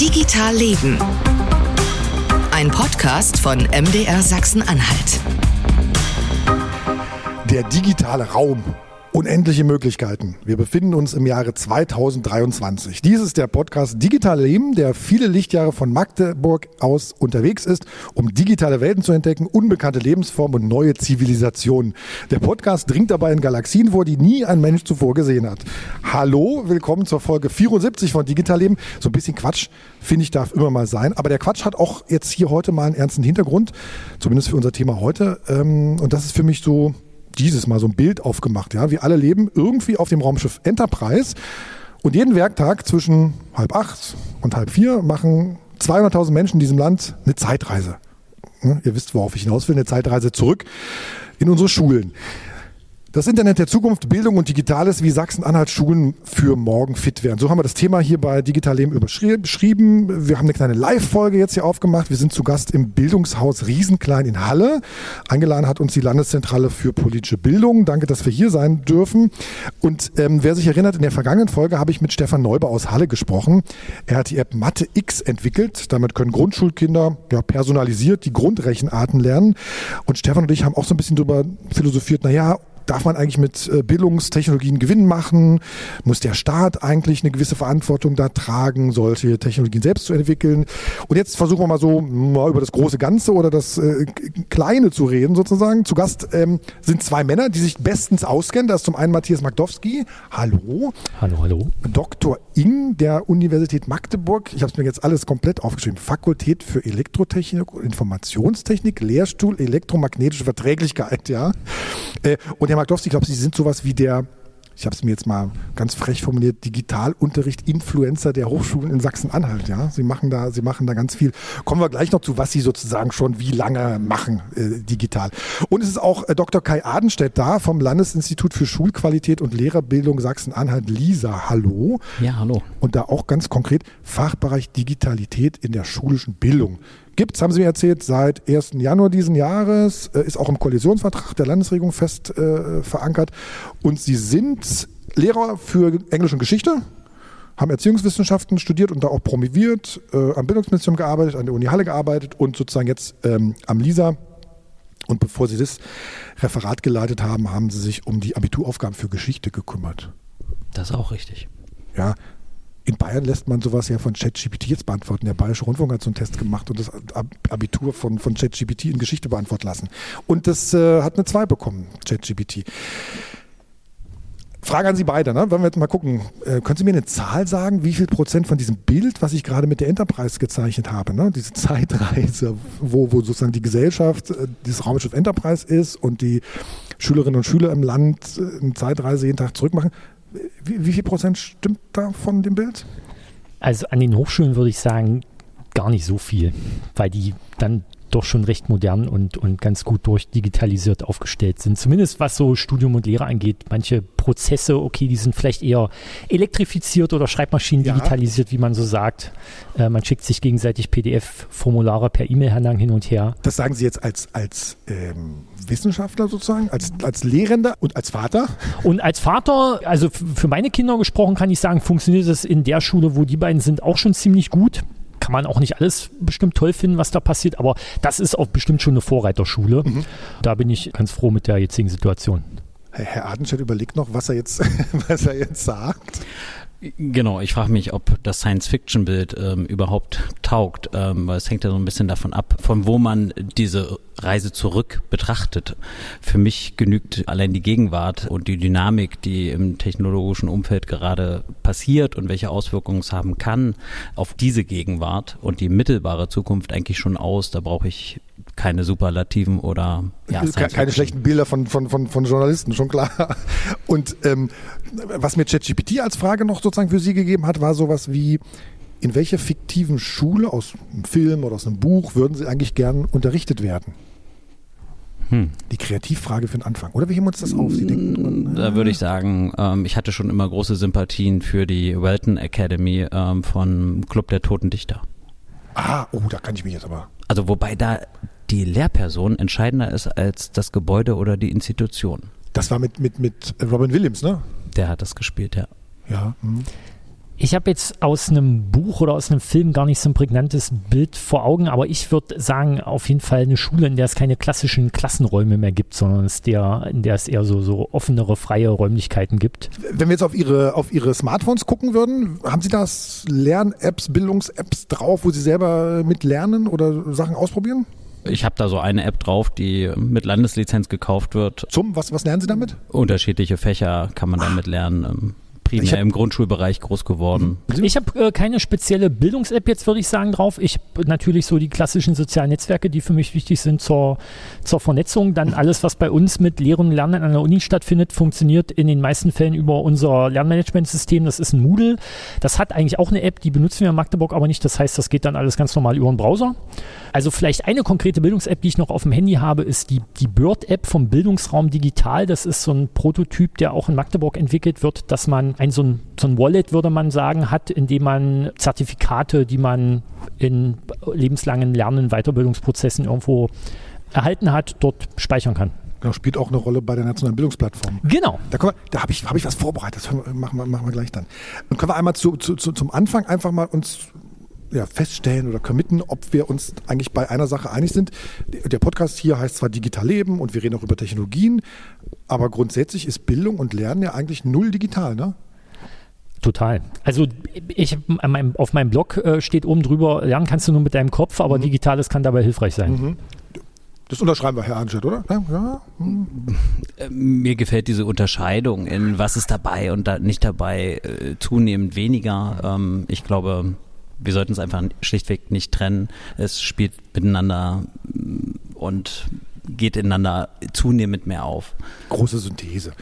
Digital Leben. Ein Podcast von MDR Sachsen-Anhalt. Der digitale Raum. Unendliche Möglichkeiten. Wir befinden uns im Jahre 2023. Dies ist der Podcast Digital Leben, der viele Lichtjahre von Magdeburg aus unterwegs ist, um digitale Welten zu entdecken, unbekannte Lebensformen und neue Zivilisationen. Der Podcast dringt dabei in Galaxien vor, die nie ein Mensch zuvor gesehen hat. Hallo, willkommen zur Folge 74 von Digital Leben. So ein bisschen Quatsch, finde ich, darf immer mal sein. Aber der Quatsch hat auch jetzt hier heute mal einen ernsten Hintergrund, zumindest für unser Thema heute. Ähm, und das ist für mich so dieses Mal so ein Bild aufgemacht. Ja, wir alle leben irgendwie auf dem Raumschiff Enterprise und jeden Werktag zwischen halb acht und halb vier machen 200.000 Menschen in diesem Land eine Zeitreise. Ja, ihr wisst, worauf ich hinaus will, eine Zeitreise zurück in unsere Schulen. Das Internet der Zukunft, Bildung und Digitales, wie Sachsen-Anhalt Schulen für morgen fit werden. So haben wir das Thema hier bei Digital Leben beschrieben. Wir haben eine kleine Live-Folge jetzt hier aufgemacht. Wir sind zu Gast im Bildungshaus Riesenklein in Halle. Eingeladen hat uns die Landeszentrale für politische Bildung. Danke, dass wir hier sein dürfen. Und ähm, wer sich erinnert, in der vergangenen Folge habe ich mit Stefan Neuber aus Halle gesprochen. Er hat die App Mathe X entwickelt. Damit können Grundschulkinder ja, personalisiert die Grundrechenarten lernen. Und Stefan und ich haben auch so ein bisschen darüber philosophiert, naja, darf man eigentlich mit äh, Bildungstechnologien Gewinn machen? Muss der Staat eigentlich eine gewisse Verantwortung da tragen, solche Technologien selbst zu entwickeln? Und jetzt versuchen wir mal so mal über das große Ganze oder das äh, Kleine zu reden sozusagen. Zu Gast ähm, sind zwei Männer, die sich bestens auskennen. Da ist zum einen Matthias Magdowski. Hallo. Hallo, hallo. Dr. Ing der Universität Magdeburg. Ich habe es mir jetzt alles komplett aufgeschrieben. Fakultät für Elektrotechnik und Informationstechnik, Lehrstuhl Elektromagnetische Verträglichkeit, ja. Äh, und Herr Markdowski, ich glaube, Sie sind sowas wie der, ich habe es mir jetzt mal ganz frech formuliert, Digitalunterricht Influencer der Hochschulen in Sachsen-Anhalt. Ja, Sie machen da, Sie machen da ganz viel. Kommen wir gleich noch zu, was Sie sozusagen schon wie lange machen äh, digital. Und es ist auch äh, Dr. Kai Adenstedt da vom Landesinstitut für Schulqualität und Lehrerbildung Sachsen-Anhalt. Lisa, hallo. Ja, hallo. Und da auch ganz konkret Fachbereich Digitalität in der schulischen Bildung gibt es, haben Sie mir erzählt, seit 1. Januar diesen Jahres, äh, ist auch im Koalitionsvertrag der Landesregierung fest äh, verankert. Und Sie sind Lehrer für Englisch und Geschichte, haben Erziehungswissenschaften studiert und da auch promoviert, äh, am Bildungsministerium gearbeitet, an der Uni Halle gearbeitet und sozusagen jetzt ähm, am LISA. Und bevor Sie das Referat geleitet haben, haben Sie sich um die Abituraufgaben für Geschichte gekümmert. Das ist auch richtig. Ja, in Bayern lässt man sowas ja von ChatGPT jetzt beantworten. Der Bayerische Rundfunk hat so einen Test gemacht und das Abitur von, von ChatGPT in Geschichte beantworten lassen. Und das äh, hat eine 2 bekommen, ChatGPT. Frage an Sie beide, ne? Wollen wir jetzt mal gucken. Äh, können Sie mir eine Zahl sagen, wie viel Prozent von diesem Bild, was ich gerade mit der Enterprise gezeichnet habe, ne? diese Zeitreise, wo, wo sozusagen die Gesellschaft äh, dieses Raumschiff Enterprise ist und die Schülerinnen und Schüler im Land äh, eine Zeitreise jeden Tag zurückmachen, wie, wie viel Prozent stimmt da von dem Bild? Also an den Hochschulen würde ich sagen, gar nicht so viel, weil die dann doch schon recht modern und, und ganz gut durchdigitalisiert aufgestellt sind. Zumindest was so Studium und Lehre angeht. Manche Prozesse, okay, die sind vielleicht eher elektrifiziert oder Schreibmaschinen ja. digitalisiert, wie man so sagt. Äh, man schickt sich gegenseitig PDF-Formulare per E-Mail hin und her. Das sagen Sie jetzt als, als ähm, Wissenschaftler sozusagen, als, als Lehrender und als Vater? Und als Vater, also für meine Kinder gesprochen, kann ich sagen, funktioniert das in der Schule, wo die beiden sind, auch schon ziemlich gut kann man auch nicht alles bestimmt toll finden, was da passiert, aber das ist auch bestimmt schon eine Vorreiterschule. Mhm. Da bin ich ganz froh mit der jetzigen Situation. Herr Adenstedt überlegt noch, was er jetzt, was er jetzt sagt. Genau, ich frage mich, ob das Science-Fiction-Bild ähm, überhaupt taugt, ähm, weil es hängt ja so ein bisschen davon ab, von wo man diese Reise zurück betrachtet. Für mich genügt allein die Gegenwart und die Dynamik, die im technologischen Umfeld gerade passiert und welche Auswirkungen es haben kann auf diese Gegenwart und die mittelbare Zukunft eigentlich schon aus. Da brauche ich keine Superlativen oder ja, keine schlechten Bilder von, von, von, von Journalisten, schon klar. Und ähm, was mir ChatGPT als Frage noch sozusagen für Sie gegeben hat, war sowas wie, in welcher fiktiven Schule aus einem Film oder aus einem Buch würden Sie eigentlich gern unterrichtet werden? Hm. Die Kreativfrage für den Anfang. Oder wie heben uns das auf? Sie denken, da würde ich sagen, ähm, ich hatte schon immer große Sympathien für die Welton Academy ähm, von Club der Toten Dichter. Ah, oh, da kann ich mich jetzt aber. Also wobei da die Lehrperson entscheidender ist als das Gebäude oder die Institution. Das war mit, mit, mit Robin Williams, ne? Der hat das gespielt, ja. Ja. Hm. Ich habe jetzt aus einem Buch oder aus einem Film gar nicht so ein prägnantes Bild vor Augen, aber ich würde sagen, auf jeden Fall eine Schule, in der es keine klassischen Klassenräume mehr gibt, sondern es der, in der es eher so, so offenere, freie Räumlichkeiten gibt. Wenn wir jetzt auf Ihre, auf Ihre Smartphones gucken würden, haben Sie da Lern-Apps, Bildungs-Apps drauf, wo Sie selber mit lernen oder Sachen ausprobieren? Ich habe da so eine App drauf, die mit Landeslizenz gekauft wird. Zum, was, was lernen Sie damit? Unterschiedliche Fächer kann man damit lernen. Primär hab, im Grundschulbereich groß geworden. Ich habe äh, keine spezielle Bildungs-App jetzt, würde ich sagen, drauf. Ich habe natürlich so die klassischen sozialen Netzwerke, die für mich wichtig sind zur, zur Vernetzung. Dann alles, was bei uns mit Lehren und Lernen an der Uni stattfindet, funktioniert in den meisten Fällen über unser Lernmanagementsystem. Das ist ein Moodle. Das hat eigentlich auch eine App, die benutzen wir in Magdeburg aber nicht. Das heißt, das geht dann alles ganz normal über den Browser. Also vielleicht eine konkrete Bildungs-App, die ich noch auf dem Handy habe, ist die, die Bird-App vom Bildungsraum Digital. Das ist so ein Prototyp, der auch in Magdeburg entwickelt wird, dass man ein so ein, so ein Wallet, würde man sagen, hat, in dem man Zertifikate, die man in lebenslangen Lernen, Weiterbildungsprozessen irgendwo erhalten hat, dort speichern kann. Genau, spielt auch eine Rolle bei der Nationalen Bildungsplattform. Genau. Da, da habe ich, hab ich was vorbereitet, das machen wir, machen wir gleich dann. Und können wir einmal zu, zu, zu, zum Anfang einfach mal uns ja, feststellen oder committen, ob wir uns eigentlich bei einer Sache einig sind. Der Podcast hier heißt zwar Digital Leben und wir reden auch über Technologien, aber grundsätzlich ist Bildung und Lernen ja eigentlich null digital, ne? Total. Also ich auf meinem Blog äh, steht oben drüber, lernen kannst du nur mit deinem Kopf, aber mhm. Digitales kann dabei hilfreich sein. Mhm. Das unterschreiben wir, Herr Anschett, oder? Ja, ja. Hm. Mir gefällt diese Unterscheidung in was ist dabei und da nicht dabei äh, zunehmend weniger. Ähm, ich glaube, wir sollten es einfach schlichtweg nicht trennen. Es spielt miteinander mm, und geht ineinander zunehmend mehr auf. Große Synthese.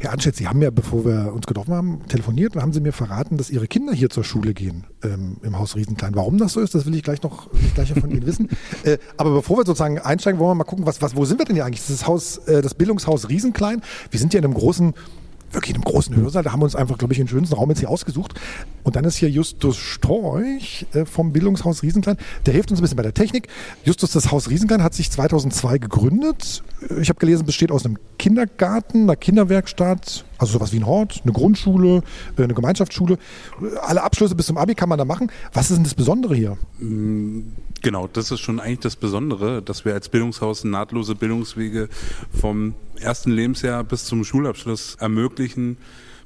Herr Anschätz, Sie haben ja, bevor wir uns getroffen haben, telefoniert und haben Sie mir verraten, dass Ihre Kinder hier zur Schule gehen ähm, im Haus Riesenklein. Warum das so ist, das will ich gleich noch will ich gleich von Ihnen wissen. Äh, aber bevor wir sozusagen einsteigen, wollen wir mal gucken, was, was, wo sind wir denn hier eigentlich? Das, ist das, Haus, äh, das Bildungshaus Riesenklein. Wir sind ja in einem großen wirklich in einem großen Hörsaal. Da haben wir uns einfach, glaube ich, den schönsten Raum jetzt hier ausgesucht. Und dann ist hier Justus Storch äh, vom Bildungshaus Riesenklein. Der hilft uns ein bisschen bei der Technik. Justus, das Haus Riesenklein hat sich 2002 gegründet. Äh, ich habe gelesen, besteht aus einem Kindergarten, einer Kinderwerkstatt, also sowas wie ein Hort, eine Grundschule, äh, eine Gemeinschaftsschule. Alle Abschlüsse bis zum Abi kann man da machen. Was ist denn das Besondere hier? Mm, genau, das ist schon eigentlich das Besondere, dass wir als Bildungshaus nahtlose Bildungswege vom ersten Lebensjahr bis zum Schulabschluss ermöglichen,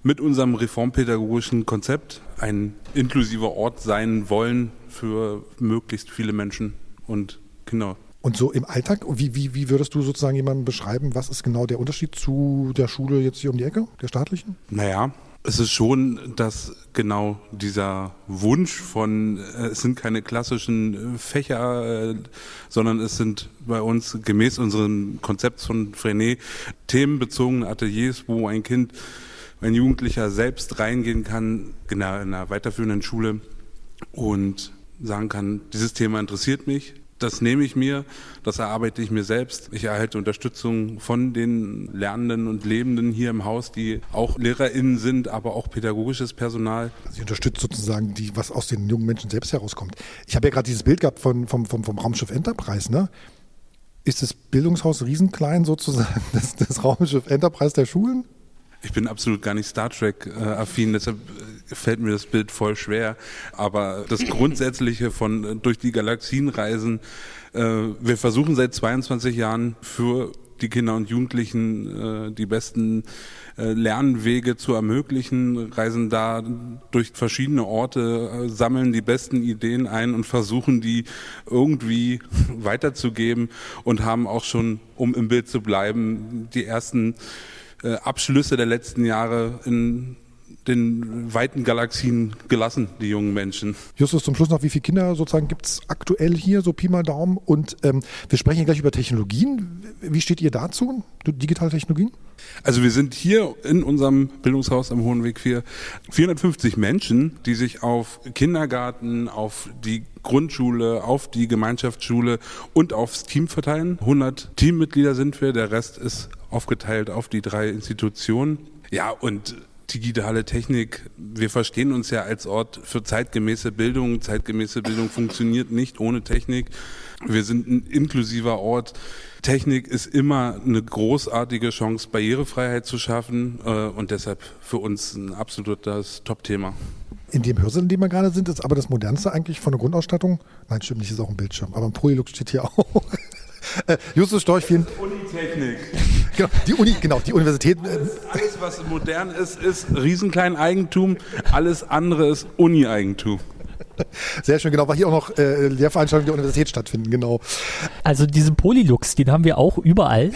mit unserem reformpädagogischen Konzept ein inklusiver Ort sein wollen für möglichst viele Menschen und Kinder. Und so im Alltag, wie, wie, wie würdest du sozusagen jemandem beschreiben, was ist genau der Unterschied zu der Schule jetzt hier um die Ecke, der staatlichen? Naja, es ist schon, dass genau dieser Wunsch von, äh, es sind keine klassischen äh, Fächer, äh, sondern es sind bei uns gemäß unserem Konzept von Frenet themenbezogene Ateliers, wo ein Kind, ein Jugendlicher selbst reingehen kann, genau in einer weiterführenden Schule und sagen kann, dieses Thema interessiert mich, das nehme ich mir, das erarbeite ich mir selbst. Ich erhalte Unterstützung von den Lernenden und Lebenden hier im Haus, die auch LehrerInnen sind, aber auch pädagogisches Personal. Sie unterstützt sozusagen die, was aus den jungen Menschen selbst herauskommt. Ich habe ja gerade dieses Bild gehabt von, vom, vom, vom Raumschiff Enterprise, ne? Ist das Bildungshaus riesenklein sozusagen, das, das Raumschiff Enterprise der Schulen? Ich bin absolut gar nicht Star Trek-affin, äh, deshalb äh, fällt mir das Bild voll schwer. Aber das Grundsätzliche von äh, durch die Galaxien reisen, äh, wir versuchen seit 22 Jahren für die Kinder und Jugendlichen äh, die besten äh, Lernwege zu ermöglichen, reisen da durch verschiedene Orte, äh, sammeln die besten Ideen ein und versuchen die irgendwie weiterzugeben und haben auch schon, um im Bild zu bleiben, die ersten äh, Abschlüsse der letzten Jahre in den weiten Galaxien gelassen, die jungen Menschen. Justus, zum Schluss noch, wie viele Kinder sozusagen gibt es aktuell hier, so Pi mal Daumen? Und ähm, wir sprechen hier gleich über Technologien. Wie steht ihr dazu, digitale Technologien? Also wir sind hier in unserem Bildungshaus am Hohen Weg 4 450 Menschen, die sich auf Kindergarten, auf die Grundschule, auf die Gemeinschaftsschule und aufs Team verteilen. 100 Teammitglieder sind wir, der Rest ist aufgeteilt auf die drei Institutionen. Ja, und digitale Technik, wir verstehen uns ja als Ort für zeitgemäße Bildung. Zeitgemäße Bildung funktioniert nicht ohne Technik. Wir sind ein inklusiver Ort. Technik ist immer eine großartige Chance, Barrierefreiheit zu schaffen äh, und deshalb für uns ein absolutes Top-Thema. in dem Hörsaal, in dem wir gerade sind, ist aber das modernste eigentlich von der Grundausstattung. Nein, stimmt nicht, ist auch ein Bildschirm. Aber ein Polylux steht hier auch. Äh, Justus Storch, vielen Unitechnik. Genau, die Uni, genau, die Universität. äh, Alles, alles, was modern ist, ist riesenklein Eigentum. Alles andere ist Uni-Eigentum. Sehr schön, genau, weil hier auch noch äh, Lehrveranstaltungen der Universität stattfinden, genau. Also diesen Polylux, den haben wir auch überall.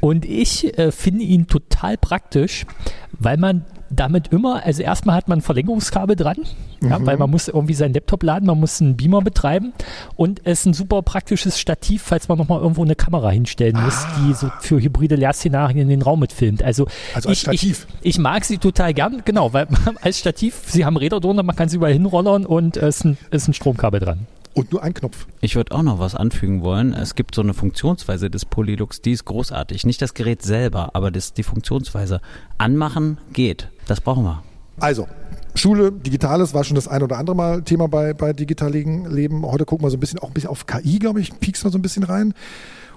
Und ich äh, finde ihn total praktisch, weil man damit immer, also erstmal hat man ein Verlängerungskabel dran, ja, weil man muss irgendwie seinen Laptop laden, man muss einen Beamer betreiben und es ist ein super praktisches Stativ, falls man nochmal irgendwo eine Kamera hinstellen muss, die so für hybride Lehrszenarien in den Raum mitfilmt. Also, Also als ich, Stativ. Ich, ich mag sie total gern, genau, weil als Stativ, sie haben Räder drunter, man kann sie überall hinrollern und es ist ein, ist ein Stromkabel dran. Und nur ein Knopf. Ich würde auch noch was anfügen wollen. Es gibt so eine Funktionsweise des Polylux, die ist großartig. Nicht das Gerät selber, aber das, die Funktionsweise. Anmachen geht. Das brauchen wir. Also, Schule, Digitales war schon das ein oder andere Mal Thema bei, bei digitaligen Leben. Heute gucken wir so ein bisschen auch ein bisschen auf KI, glaube ich, piekst wir so ein bisschen rein.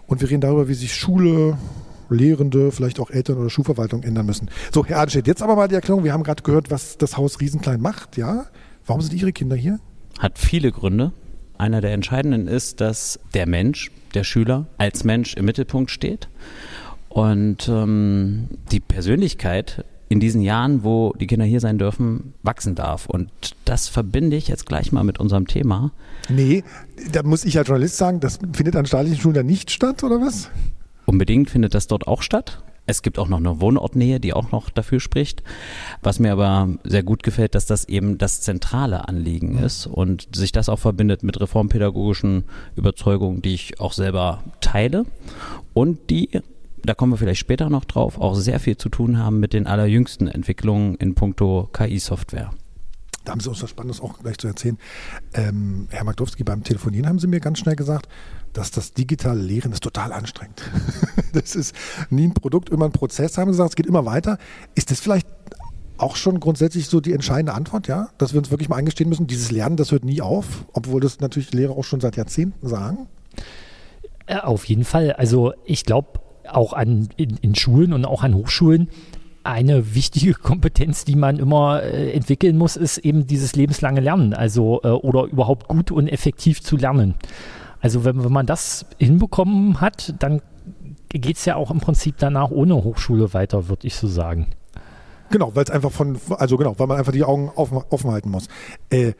Und wir reden darüber, wie sich Schule, Lehrende, vielleicht auch Eltern oder Schulverwaltung ändern müssen. So, Herr Adenstedt, jetzt aber mal die Erklärung. Wir haben gerade gehört, was das Haus Riesenklein macht, ja? Warum sind Ihre Kinder hier? Hat viele Gründe. Einer der entscheidenden ist, dass der Mensch, der Schüler, als Mensch im Mittelpunkt steht. Und ähm, die Persönlichkeit in diesen Jahren, wo die Kinder hier sein dürfen, wachsen darf. Und das verbinde ich jetzt gleich mal mit unserem Thema. Nee, da muss ich als Journalist sagen, das findet an staatlichen Schulen dann nicht statt, oder was? Unbedingt findet das dort auch statt. Es gibt auch noch eine Wohnortnähe, die auch noch dafür spricht. Was mir aber sehr gut gefällt, dass das eben das zentrale Anliegen ist und sich das auch verbindet mit reformpädagogischen Überzeugungen, die ich auch selber teile und die, da kommen wir vielleicht später noch drauf, auch sehr viel zu tun haben mit den allerjüngsten Entwicklungen in puncto KI-Software. Da haben Sie uns was Spannendes auch gleich zu erzählen. Ähm, Herr Magdowski, beim Telefonieren haben Sie mir ganz schnell gesagt, dass das digitale Lehren ist total anstrengend. das ist nie ein Produkt, immer ein Prozess, haben Sie gesagt, es geht immer weiter. Ist das vielleicht auch schon grundsätzlich so die entscheidende Antwort, ja? Dass wir uns wirklich mal eingestehen müssen, dieses Lernen, das hört nie auf, obwohl das natürlich Lehrer auch schon seit Jahrzehnten sagen. Äh, Auf jeden Fall. Also ich glaube auch an in, in Schulen und auch an Hochschulen eine wichtige Kompetenz, die man immer äh, entwickeln muss, ist eben dieses lebenslange Lernen. Also äh, oder überhaupt gut und effektiv zu lernen. Also wenn, wenn man das hinbekommen hat, dann geht es ja auch im Prinzip danach ohne Hochschule weiter, würde ich so sagen. Genau, weil es einfach von, also genau, weil man einfach die Augen offen, offen halten muss. Äh,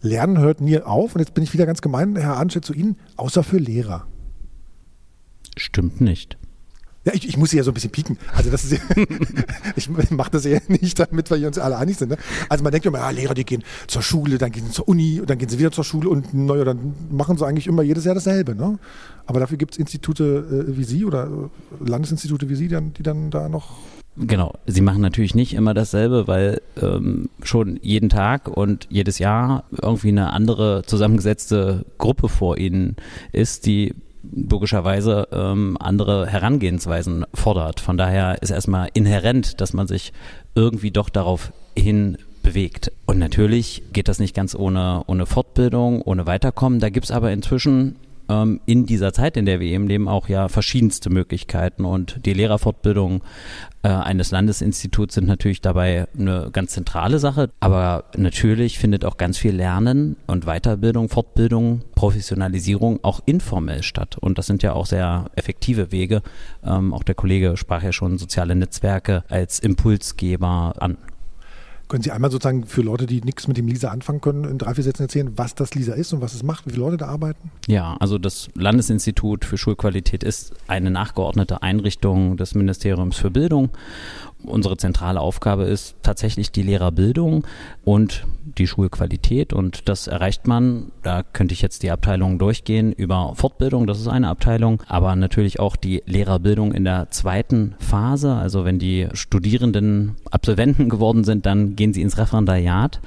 Lernen hört nie auf und jetzt bin ich wieder ganz gemein, Herr Anstedt, zu Ihnen, außer für Lehrer. Stimmt nicht. Ja, ich, ich muss Sie ja so ein bisschen pieken. Also das ist ich mache das ja nicht, damit wir uns alle einig sind. Ne? Also man denkt immer, ja, Lehrer, die gehen zur Schule, dann gehen sie zur Uni und dann gehen sie wieder zur Schule und naja, dann machen sie eigentlich immer jedes Jahr dasselbe. Ne? Aber dafür gibt es Institute äh, wie Sie oder äh, Landesinstitute wie Sie, die dann, die dann da noch Genau, sie machen natürlich nicht immer dasselbe, weil ähm, schon jeden Tag und jedes Jahr irgendwie eine andere zusammengesetzte Gruppe vor ihnen ist, die logischerweise ähm, andere Herangehensweisen fordert. Von daher ist erstmal inhärent, dass man sich irgendwie doch darauf hin bewegt. Und natürlich geht das nicht ganz ohne, ohne Fortbildung, ohne Weiterkommen. Da gibt's aber inzwischen ähm, in dieser Zeit, in der wir eben leben, auch ja verschiedenste Möglichkeiten. Und die Lehrerfortbildung äh, eines Landesinstituts sind natürlich dabei eine ganz zentrale Sache. Aber natürlich findet auch ganz viel Lernen und Weiterbildung, Fortbildung, Professionalisierung auch informell statt. Und das sind ja auch sehr effektive Wege. Ähm, auch der Kollege sprach ja schon soziale Netzwerke als Impulsgeber an. Können Sie einmal sozusagen für Leute, die nichts mit dem LISA anfangen können, in drei, vier Sätzen erzählen, was das LISA ist und was es macht, wie viele Leute da arbeiten? Ja, also das Landesinstitut für Schulqualität ist eine nachgeordnete Einrichtung des Ministeriums für Bildung. Unsere zentrale Aufgabe ist tatsächlich die Lehrerbildung und die Schulqualität und das erreicht man, da könnte ich jetzt die Abteilungen durchgehen, über Fortbildung, das ist eine Abteilung, aber natürlich auch die Lehrerbildung in der zweiten Phase, also wenn die Studierenden Absolventen geworden sind, dann gehen sie ins Referendariat.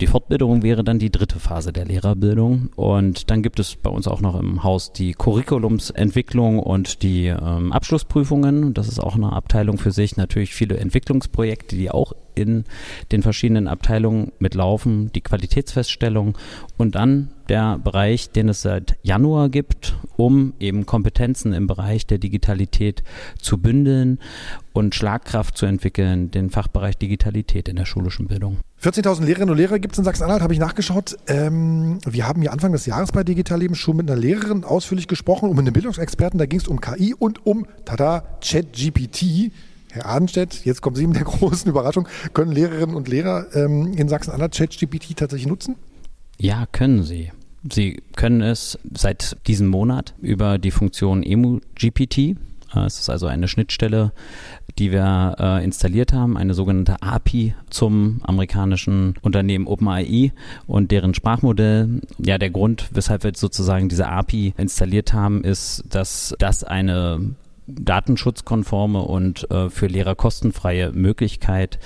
Die Fortbildung wäre dann die dritte Phase der Lehrerbildung. Und dann gibt es bei uns auch noch im Haus die Curriculumsentwicklung und die ähm, Abschlussprüfungen, das ist auch eine Abteilung für sich, natürlich viele Entwicklungsprojekte, die auch in den verschiedenen Abteilungen mitlaufen, die Qualitätsfeststellung und dann der Bereich, den es seit Januar gibt, um eben Kompetenzen im Bereich der Digitalität zu bündeln und Schlagkraft zu entwickeln, den Fachbereich Digitalität in der schulischen Bildung. 14.000 Lehrerinnen und Lehrer gibt es in Sachsen-Anhalt, habe ich nachgeschaut. Ähm, wir haben ja Anfang des Jahres bei Digital Leben schon mit einer Lehrerin ausführlich gesprochen, um einen Bildungsexperten. Da ging es um KI und um, tada, ChatGPT. Herr Adenstedt, jetzt kommen Sie mit der großen Überraschung. Können Lehrerinnen und Lehrer ähm, in Sachsen-Anhalt ChatGPT tatsächlich nutzen? Ja, können sie. Sie können es seit diesem Monat über die Funktion EmuGPT. Äh, es ist also eine Schnittstelle, die wir äh, installiert haben, eine sogenannte API zum amerikanischen Unternehmen OpenAI und deren Sprachmodell. Ja, der Grund, weshalb wir sozusagen diese API installiert haben, ist, dass das eine datenschutzkonforme und äh, für Lehrer kostenfreie Möglichkeit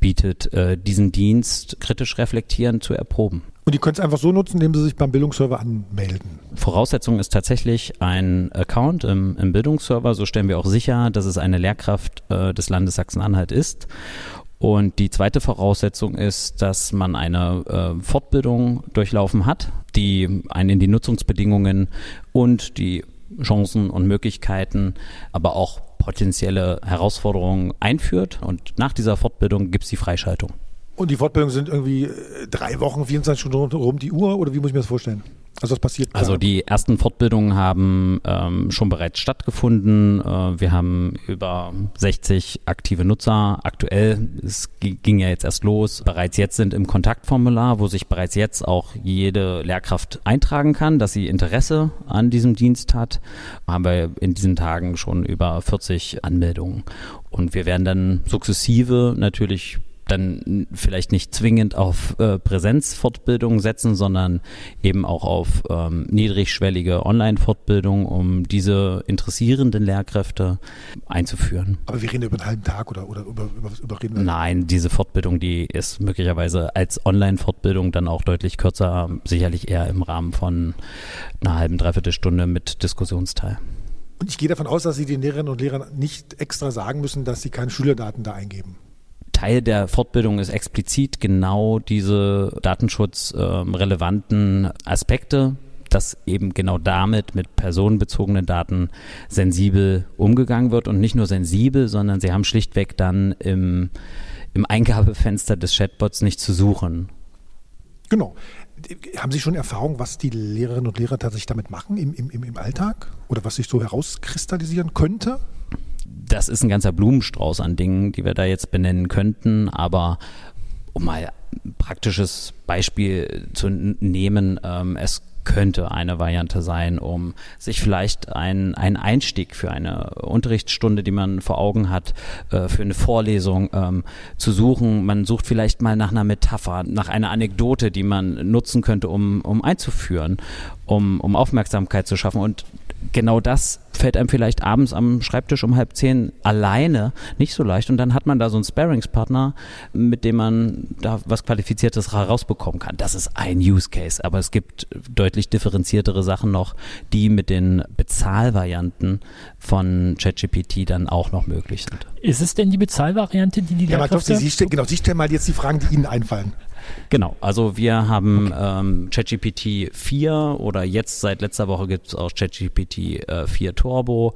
bietet, äh, diesen Dienst kritisch reflektierend zu erproben. Und die können es einfach so nutzen, indem sie sich beim Bildungsserver anmelden. Voraussetzung ist tatsächlich ein Account im, im Bildungsserver. So stellen wir auch sicher, dass es eine Lehrkraft äh, des Landes Sachsen-Anhalt ist. Und die zweite Voraussetzung ist, dass man eine äh, Fortbildung durchlaufen hat, die einen in die Nutzungsbedingungen und die Chancen und Möglichkeiten, aber auch potenzielle Herausforderungen einführt. Und nach dieser Fortbildung gibt es die Freischaltung. Und die Fortbildungen sind irgendwie drei Wochen, 24 Stunden rund um die Uhr oder wie muss ich mir das vorstellen? Also was passiert? Also die ersten Fortbildungen haben ähm, schon bereits stattgefunden. Äh, wir haben über 60 aktive Nutzer. Aktuell, es ging ja jetzt erst los, bereits jetzt sind im Kontaktformular, wo sich bereits jetzt auch jede Lehrkraft eintragen kann, dass sie Interesse an diesem Dienst hat. Haben wir in diesen Tagen schon über 40 Anmeldungen. Und wir werden dann sukzessive natürlich dann vielleicht nicht zwingend auf äh, Präsenzfortbildung setzen, sondern eben auch auf ähm, niedrigschwellige Online-Fortbildung, um diese interessierenden Lehrkräfte einzuführen. Aber wir reden über einen halben Tag oder, oder über, über was überreden wir? Nein, diese Fortbildung, die ist möglicherweise als Online-Fortbildung dann auch deutlich kürzer, sicherlich eher im Rahmen von einer halben, dreiviertel Stunde mit Diskussionsteil. Und ich gehe davon aus, dass Sie den Lehrerinnen und Lehrern nicht extra sagen müssen, dass sie keine Schülerdaten da eingeben. Teil der Fortbildung ist explizit genau diese datenschutzrelevanten Aspekte, dass eben genau damit mit personenbezogenen Daten sensibel umgegangen wird und nicht nur sensibel, sondern sie haben schlichtweg dann im, im Eingabefenster des Chatbots nicht zu suchen. Genau. Haben Sie schon Erfahrung, was die Lehrerinnen und Lehrer tatsächlich damit machen im, im, im Alltag? Oder was sich so herauskristallisieren könnte? Das ist ein ganzer Blumenstrauß an Dingen, die wir da jetzt benennen könnten, aber um mal ein praktisches Beispiel zu nehmen, ähm, es könnte eine Variante sein, um sich vielleicht einen Einstieg für eine Unterrichtsstunde, die man vor Augen hat, äh, für eine Vorlesung ähm, zu suchen. Man sucht vielleicht mal nach einer Metapher, nach einer Anekdote, die man nutzen könnte, um, um einzuführen, um, um Aufmerksamkeit zu schaffen. Und genau das fällt einem vielleicht abends am Schreibtisch um halb zehn alleine nicht so leicht und dann hat man da so einen Sparingspartner, mit dem man da was Qualifiziertes herausbekommen kann. Das ist ein Use Case, aber es gibt deutlich differenziertere Sachen noch, die mit den Bezahlvarianten von ChatGPT dann auch noch möglich sind. Ist es denn die Bezahlvariante, die die ja, Lehrkräfte... Sie, stellen, genau, Sie stellen mal jetzt die Fragen, die Ihnen einfallen. Genau, also wir haben ähm, ChatGPT 4 oder jetzt seit letzter Woche gibt es auch ChatGPT äh, 4 Turbo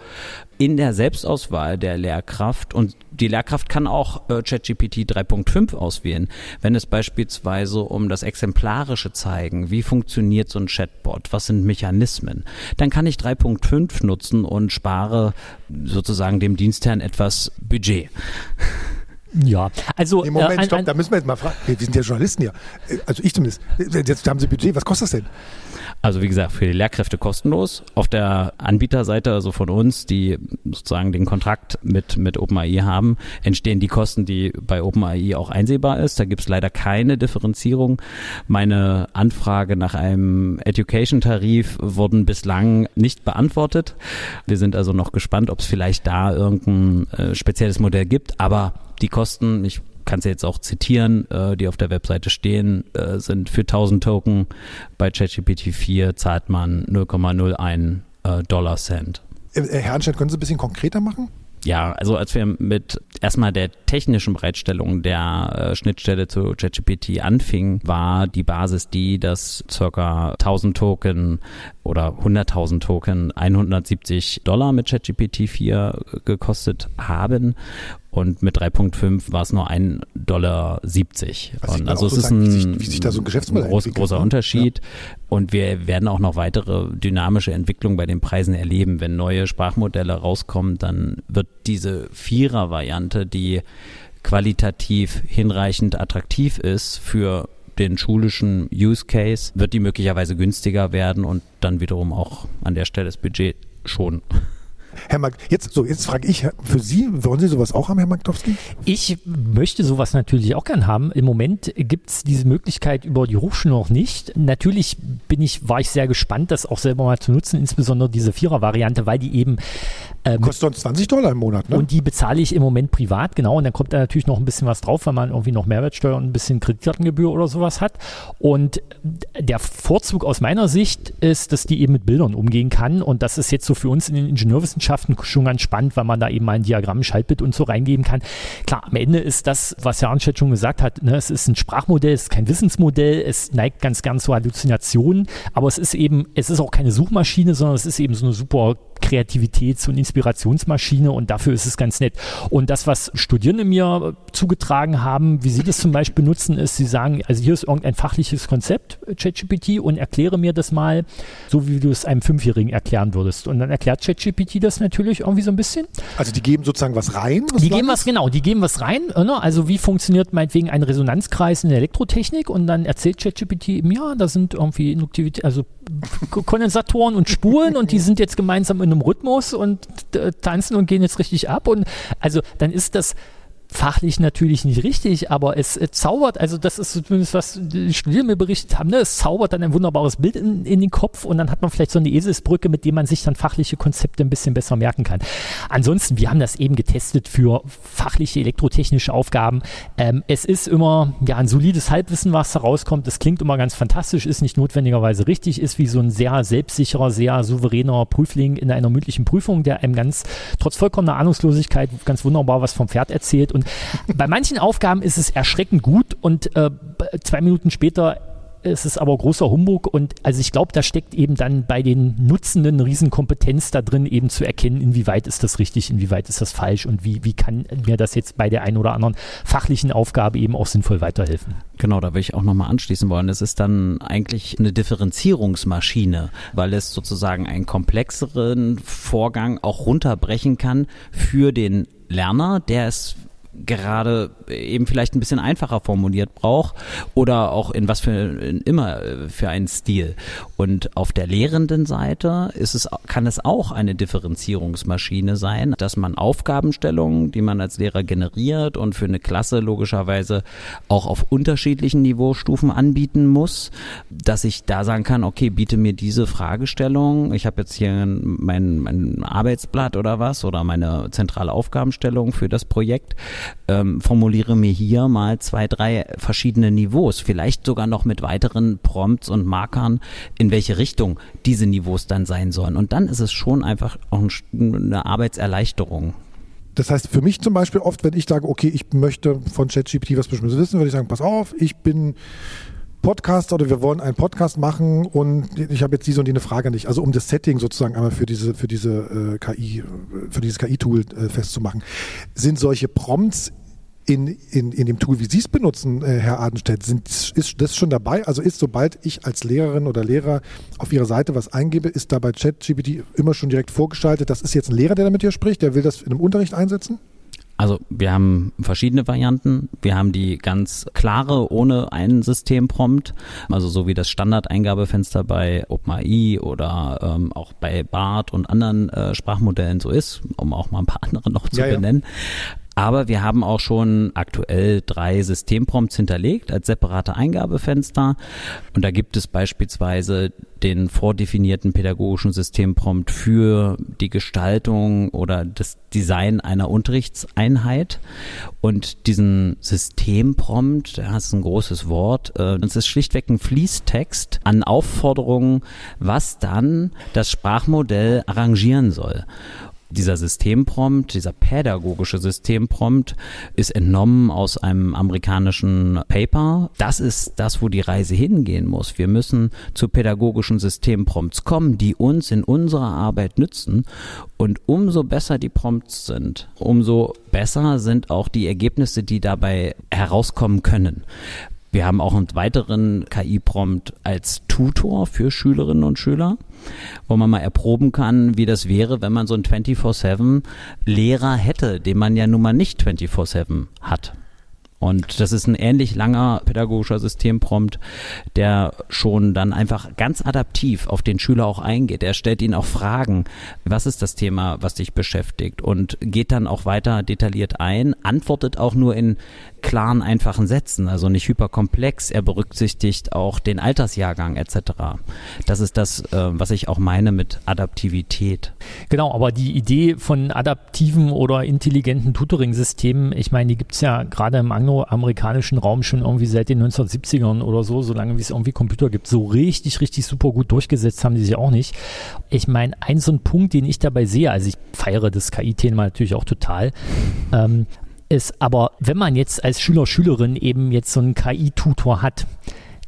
in der Selbstauswahl der Lehrkraft und die Lehrkraft kann auch äh, ChatGPT 3.5 auswählen, wenn es beispielsweise um das exemplarische zeigen, wie funktioniert so ein Chatbot, was sind Mechanismen, dann kann ich 3.5 nutzen und spare sozusagen dem Dienstherrn etwas Budget. Ja, also. Nee, Moment, äh, stopp, da müssen wir jetzt mal fragen. Wir sind ja Journalisten hier. Äh, also ich zumindest. Jetzt haben Sie Budget. Was kostet das denn? Also wie gesagt, für die Lehrkräfte kostenlos. Auf der Anbieterseite, also von uns, die sozusagen den Kontrakt mit, mit OpenAI haben, entstehen die Kosten, die bei OpenAI auch einsehbar ist. Da gibt es leider keine Differenzierung. Meine Anfrage nach einem Education-Tarif wurden bislang nicht beantwortet. Wir sind also noch gespannt, ob es vielleicht da irgendein äh, spezielles Modell gibt. Aber die Kosten, ich kann es jetzt auch zitieren, äh, die auf der Webseite stehen, äh, sind für 1000 Token bei ChatGPT 4 zahlt man 0,01 äh, Dollar Cent. Äh, Herr Anstedt, können Sie ein bisschen konkreter machen? Ja, also als wir mit erstmal der technischen Bereitstellung der äh, Schnittstelle zu ChatGPT anfingen, war die Basis die, dass circa 1000 Token oder 100.000 Token 170 Dollar mit ChatGPT 4 gekostet haben und mit 3.5 war es nur 1,70 Dollar. Und also es ist ein, wie sich, wie sich so ein groß, großer ne? Unterschied. Ja. Und wir werden auch noch weitere dynamische Entwicklungen bei den Preisen erleben. Wenn neue Sprachmodelle rauskommen, dann wird diese Vierer-Variante, die qualitativ hinreichend attraktiv ist für den schulischen Use Case, wird die möglicherweise günstiger werden und dann wiederum auch an der Stelle das Budget schonen. Herr Mag jetzt, so, jetzt frage ich, für Sie, wollen Sie sowas auch haben, Herr Magdowski? Ich möchte sowas natürlich auch gern haben. Im Moment gibt es diese Möglichkeit über die Hochschule noch nicht. Natürlich bin ich, war ich sehr gespannt, das auch selber mal zu nutzen, insbesondere diese Vierer-Variante, weil die eben ähm, Kostet sonst 20 Dollar im Monat, ne? Und die bezahle ich im Moment privat, genau. Und dann kommt da natürlich noch ein bisschen was drauf, weil man irgendwie noch Mehrwertsteuer und ein bisschen Kreditkartengebühr oder sowas hat. Und der Vorzug aus meiner Sicht ist, dass die eben mit Bildern umgehen kann. Und das ist jetzt so für uns in den Ingenieurwissenschaften schon ganz spannend, weil man da eben mal ein Diagramm, Schaltbild und so reingeben kann. Klar, am Ende ist das, was Herr Arnstedt schon gesagt hat, ne, es ist ein Sprachmodell, es ist kein Wissensmodell, es neigt ganz gern zu Halluzinationen, aber es ist eben, es ist auch keine Suchmaschine, sondern es ist eben so eine super Kreativitäts- und Inspirationsmaschine und dafür ist es ganz nett. Und das, was Studierende mir zugetragen haben, wie sie das zum Beispiel nutzen, ist, sie sagen, also hier ist irgendein fachliches Konzept, ChatGPT, und erkläre mir das mal, so wie du es einem Fünfjährigen erklären würdest. Und dann erklärt ChatGPT das natürlich irgendwie so ein bisschen. Also die geben sozusagen was rein? Was die geben was, genau, die geben was rein. Ne? Also wie funktioniert meinetwegen ein Resonanzkreis in der Elektrotechnik und dann erzählt ChatGPT eben, ja, da sind irgendwie Induktivität, also Kondensatoren und Spulen und die sind jetzt gemeinsam in einem Rhythmus und äh, tanzen und gehen jetzt richtig ab. Und also dann ist das fachlich natürlich nicht richtig, aber es, es zaubert, also das ist zumindest was die Studierenden mir berichtet haben, ne? es zaubert dann ein wunderbares Bild in, in den Kopf und dann hat man vielleicht so eine Eselsbrücke, mit der man sich dann fachliche Konzepte ein bisschen besser merken kann. Ansonsten, wir haben das eben getestet für fachliche elektrotechnische Aufgaben. Ähm, es ist immer ja ein solides Halbwissen, was da rauskommt. Das klingt immer ganz fantastisch, ist nicht notwendigerweise richtig, ist wie so ein sehr selbstsicherer, sehr souveräner Prüfling in einer mündlichen Prüfung, der einem ganz trotz vollkommener Ahnungslosigkeit ganz wunderbar was vom Pferd erzählt und und bei manchen Aufgaben ist es erschreckend gut und äh, zwei Minuten später ist es aber großer Humbug und also ich glaube, da steckt eben dann bei den Nutzenden Riesenkompetenz da drin, eben zu erkennen, inwieweit ist das richtig, inwieweit ist das falsch und wie, wie kann mir das jetzt bei der einen oder anderen fachlichen Aufgabe eben auch sinnvoll weiterhelfen. Genau, da will ich auch nochmal anschließen wollen. Es ist dann eigentlich eine Differenzierungsmaschine, weil es sozusagen einen komplexeren Vorgang auch runterbrechen kann für den Lerner, der es gerade eben vielleicht ein bisschen einfacher formuliert braucht oder auch in was für immer äh, für einen Stil. Und auf der lehrenden Seite ist es, kann es auch eine Differenzierungsmaschine sein, dass man Aufgabenstellungen, die man als Lehrer generiert und für eine Klasse logischerweise auch auf unterschiedlichen Niveaustufen anbieten muss, dass ich da sagen kann, okay, biete mir diese Fragestellung. Ich habe jetzt hier mein, mein Arbeitsblatt oder was oder meine zentrale Aufgabenstellung für das Projekt ähm, formuliere mir hier mal zwei, drei verschiedene Niveaus, vielleicht sogar noch mit weiteren Prompts und Markern, in welche Richtung diese Niveaus dann sein sollen. Und dann ist es schon einfach auch eine Arbeitserleichterung. Das heißt, für mich zum Beispiel oft, wenn ich sage, okay, ich möchte von ChatGPT was Bestimmtes wissen, würde ich sagen, pass auf, ich bin Podcaster oder wir wollen einen Podcast machen und ich habe jetzt diese und die eine Frage an dich. Also um das Setting sozusagen einmal für diese, für diese äh, KI, für dieses KI-Tool äh, festzumachen. Sind solche Prompts in, in, in dem Tool, wie Sie es benutzen, äh, Herr Adenstedt, sind, ist das schon dabei? Also ist, sobald ich als Lehrerin oder Lehrer auf Ihrer Seite was eingebe, ist da bei ChatGPT immer schon direkt vorgeschaltet, das ist jetzt ein Lehrer, der damit hier spricht, der will das in einem Unterricht einsetzen? Also wir haben verschiedene Varianten. Wir haben die ganz klare ohne einen Systemprompt, also so wie das Standardeingabefenster bei OpenAI oder ähm, auch bei BART und anderen äh, Sprachmodellen so ist, um auch mal ein paar andere noch zu ja, benennen. Ja. Aber wir haben auch schon aktuell drei Systemprompts hinterlegt als separate Eingabefenster. Und da gibt es beispielsweise den vordefinierten pädagogischen Systemprompt für die Gestaltung oder das Design einer Unterrichtseinheit. Und diesen Systemprompt, das ist ein großes Wort, äh, das ist schlichtweg ein Fließtext an Aufforderungen, was dann das Sprachmodell arrangieren soll. Dieser Systemprompt, dieser pädagogische Systemprompt ist entnommen aus einem amerikanischen Paper. Das ist das, wo die Reise hingehen muss. Wir müssen zu pädagogischen Systemprompts kommen, die uns in unserer Arbeit nützen. Und umso besser die Prompts sind, umso besser sind auch die Ergebnisse, die dabei herauskommen können. Wir haben auch einen weiteren KI-Prompt als Tutor für Schülerinnen und Schüler, wo man mal erproben kann, wie das wäre, wenn man so einen 24-7 Lehrer hätte, den man ja nun mal nicht 24-7 hat. Und das ist ein ähnlich langer pädagogischer Systemprompt, der schon dann einfach ganz adaptiv auf den Schüler auch eingeht. Er stellt ihn auch Fragen, was ist das Thema, was dich beschäftigt und geht dann auch weiter detailliert ein, antwortet auch nur in klaren, einfachen Sätzen, also nicht hyperkomplex. Er berücksichtigt auch den Altersjahrgang etc. Das ist das, äh, was ich auch meine mit Adaptivität. Genau, aber die Idee von adaptiven oder intelligenten Tutoring-Systemen, ich meine, die gibt es ja gerade im angloamerikanischen Raum schon irgendwie seit den 1970ern oder so, solange wie es irgendwie Computer gibt. So richtig, richtig super gut durchgesetzt haben die sich auch nicht. Ich meine, ein so ein Punkt, den ich dabei sehe, also ich feiere das KI-Thema natürlich auch total, ähm, ist, aber wenn man jetzt als Schüler, Schülerin eben jetzt so einen KI-Tutor hat,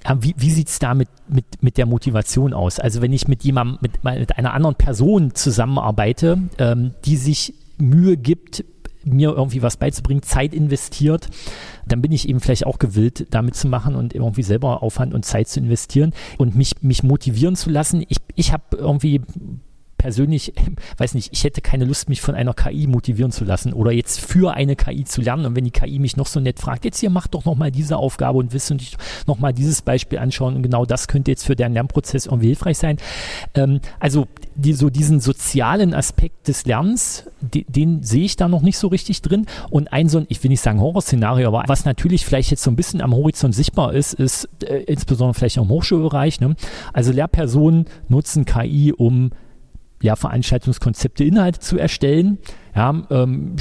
äh, wie, wie sieht es da mit, mit, mit der Motivation aus? Also wenn ich mit jemandem, mit, mit einer anderen Person zusammenarbeite, ähm, die sich Mühe gibt, mir irgendwie was beizubringen, Zeit investiert, dann bin ich eben vielleicht auch gewillt, damit zu machen und irgendwie selber Aufwand und Zeit zu investieren und mich, mich motivieren zu lassen. Ich, ich habe irgendwie persönlich, weiß nicht, ich hätte keine Lust, mich von einer KI motivieren zu lassen oder jetzt für eine KI zu lernen. Und wenn die KI mich noch so nett fragt, jetzt hier mach doch nochmal diese Aufgabe und willst du nicht nochmal dieses Beispiel anschauen und genau das könnte jetzt für deinen Lernprozess irgendwie hilfreich sein. Ähm, also die, so diesen sozialen Aspekt des Lernens, die, den sehe ich da noch nicht so richtig drin. Und ein so ein, ich will nicht sagen Horrorszenario, aber was natürlich vielleicht jetzt so ein bisschen am Horizont sichtbar ist, ist äh, insbesondere vielleicht auch im Hochschulbereich. Ne? Also Lehrpersonen nutzen KI, um ja, Veranstaltungskonzepte, Inhalte zu erstellen. Ja, ähm,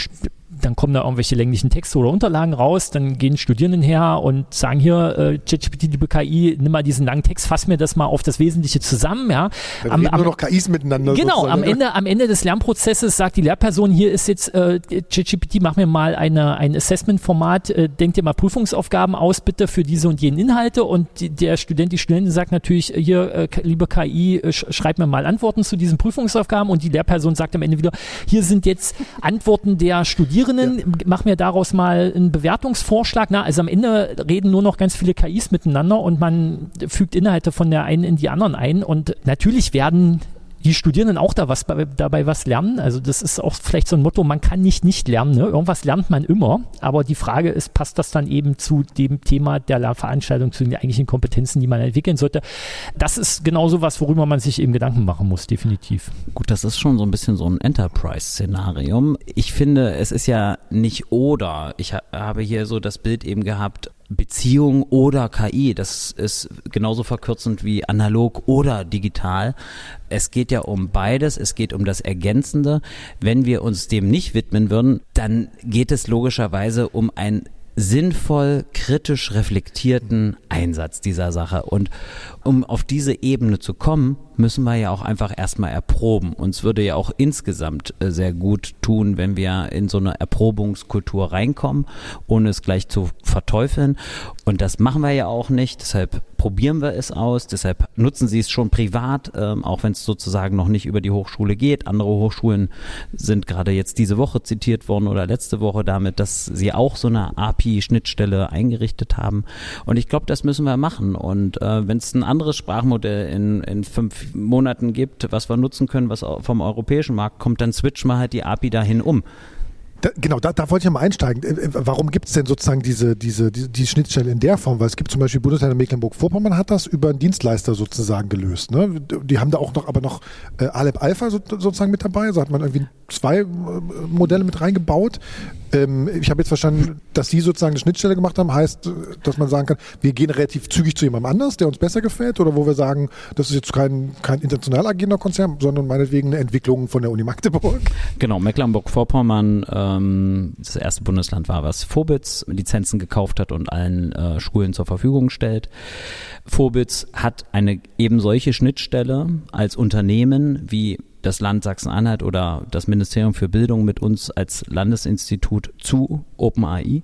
dann kommen da irgendwelche länglichen Texte oder Unterlagen raus, dann gehen Studierenden her und sagen hier, äh, ChatGPT, liebe KI, nimm mal diesen langen Text, fass mir das mal auf das Wesentliche zusammen, ja. Dann am, am, nur noch KIs miteinander. Genau, am Ende, am Ende des Lernprozesses sagt die Lehrperson, hier ist jetzt äh, ChatGPT, mach mir mal eine, ein Assessment-Format, äh, denk dir mal Prüfungsaufgaben aus, bitte für diese und jenen Inhalte und die, der Student, die Studentin sagt natürlich, hier, äh, liebe KI, äh, schreib mir mal Antworten zu diesen Prüfungsaufgaben und die Lehrperson sagt am Ende wieder, hier sind jetzt Antworten der Studierenden Studierenden, ja. mach mir daraus mal einen Bewertungsvorschlag. Na, also am Ende reden nur noch ganz viele KIs miteinander und man fügt Inhalte von der einen in die anderen ein. Und natürlich werden die Studierenden auch da was, dabei was lernen. Also das ist auch vielleicht so ein Motto, man kann nicht nicht lernen. Ne? Irgendwas lernt man immer. Aber die Frage ist, passt das dann eben zu dem Thema der Veranstaltung, zu den eigentlichen Kompetenzen, die man entwickeln sollte? Das ist genauso was, worüber man sich eben Gedanken machen muss, definitiv. Gut, das ist schon so ein bisschen so ein Enterprise-Szenarium. Ich finde, es ist ja nicht oder. Ich habe hier so das Bild eben gehabt, Beziehung oder KI. Das ist genauso verkürzend wie analog oder digital. Es geht ja um beides. Es geht um das Ergänzende. Wenn wir uns dem nicht widmen würden, dann geht es logischerweise um ein sinnvoll, kritisch reflektierten Einsatz dieser Sache. Und um auf diese Ebene zu kommen, müssen wir ja auch einfach erstmal erproben. Uns würde ja auch insgesamt äh, sehr gut tun, wenn wir in so eine Erprobungskultur reinkommen, ohne es gleich zu verteufeln. Und das machen wir ja auch nicht. Deshalb probieren wir es aus. Deshalb nutzen Sie es schon privat, ähm, auch wenn es sozusagen noch nicht über die Hochschule geht. Andere Hochschulen sind gerade jetzt diese Woche zitiert worden oder letzte Woche damit, dass sie auch so eine API-Schnittstelle eingerichtet haben. Und ich glaube, das müssen wir machen. Und äh, wenn es ein anderes Sprachmodell in, in fünf Monaten gibt, was wir nutzen können, was vom europäischen Markt kommt, dann switchen wir halt die API dahin um. Da, genau, da, da wollte ich mal einsteigen. Äh, äh, warum gibt es denn sozusagen diese, diese, die, die, Schnittstelle in der Form? Weil es gibt zum Beispiel Bundesländer Mecklenburg-Vorpommern hat das über einen Dienstleister sozusagen gelöst. Ne? Die haben da auch noch, aber noch äh, Alep Alpha so, sozusagen mit dabei. Also hat man irgendwie zwei äh, Modelle mit reingebaut. Ähm, ich habe jetzt verstanden, dass Sie sozusagen eine Schnittstelle gemacht haben, heißt, dass man sagen kann, wir gehen relativ zügig zu jemandem anders, der uns besser gefällt, oder wo wir sagen, das ist jetzt kein, kein international agierender Konzern, sondern meinetwegen eine Entwicklung von der Uni Magdeburg. Genau, Mecklenburg-Vorpommern äh, ähm, das erste Bundesland war, was Vobitz Lizenzen gekauft hat und allen äh, Schulen zur Verfügung stellt. Vobitz hat eine eben solche Schnittstelle als Unternehmen wie das Land Sachsen-Anhalt oder das Ministerium für Bildung mit uns als Landesinstitut zu OpenAI.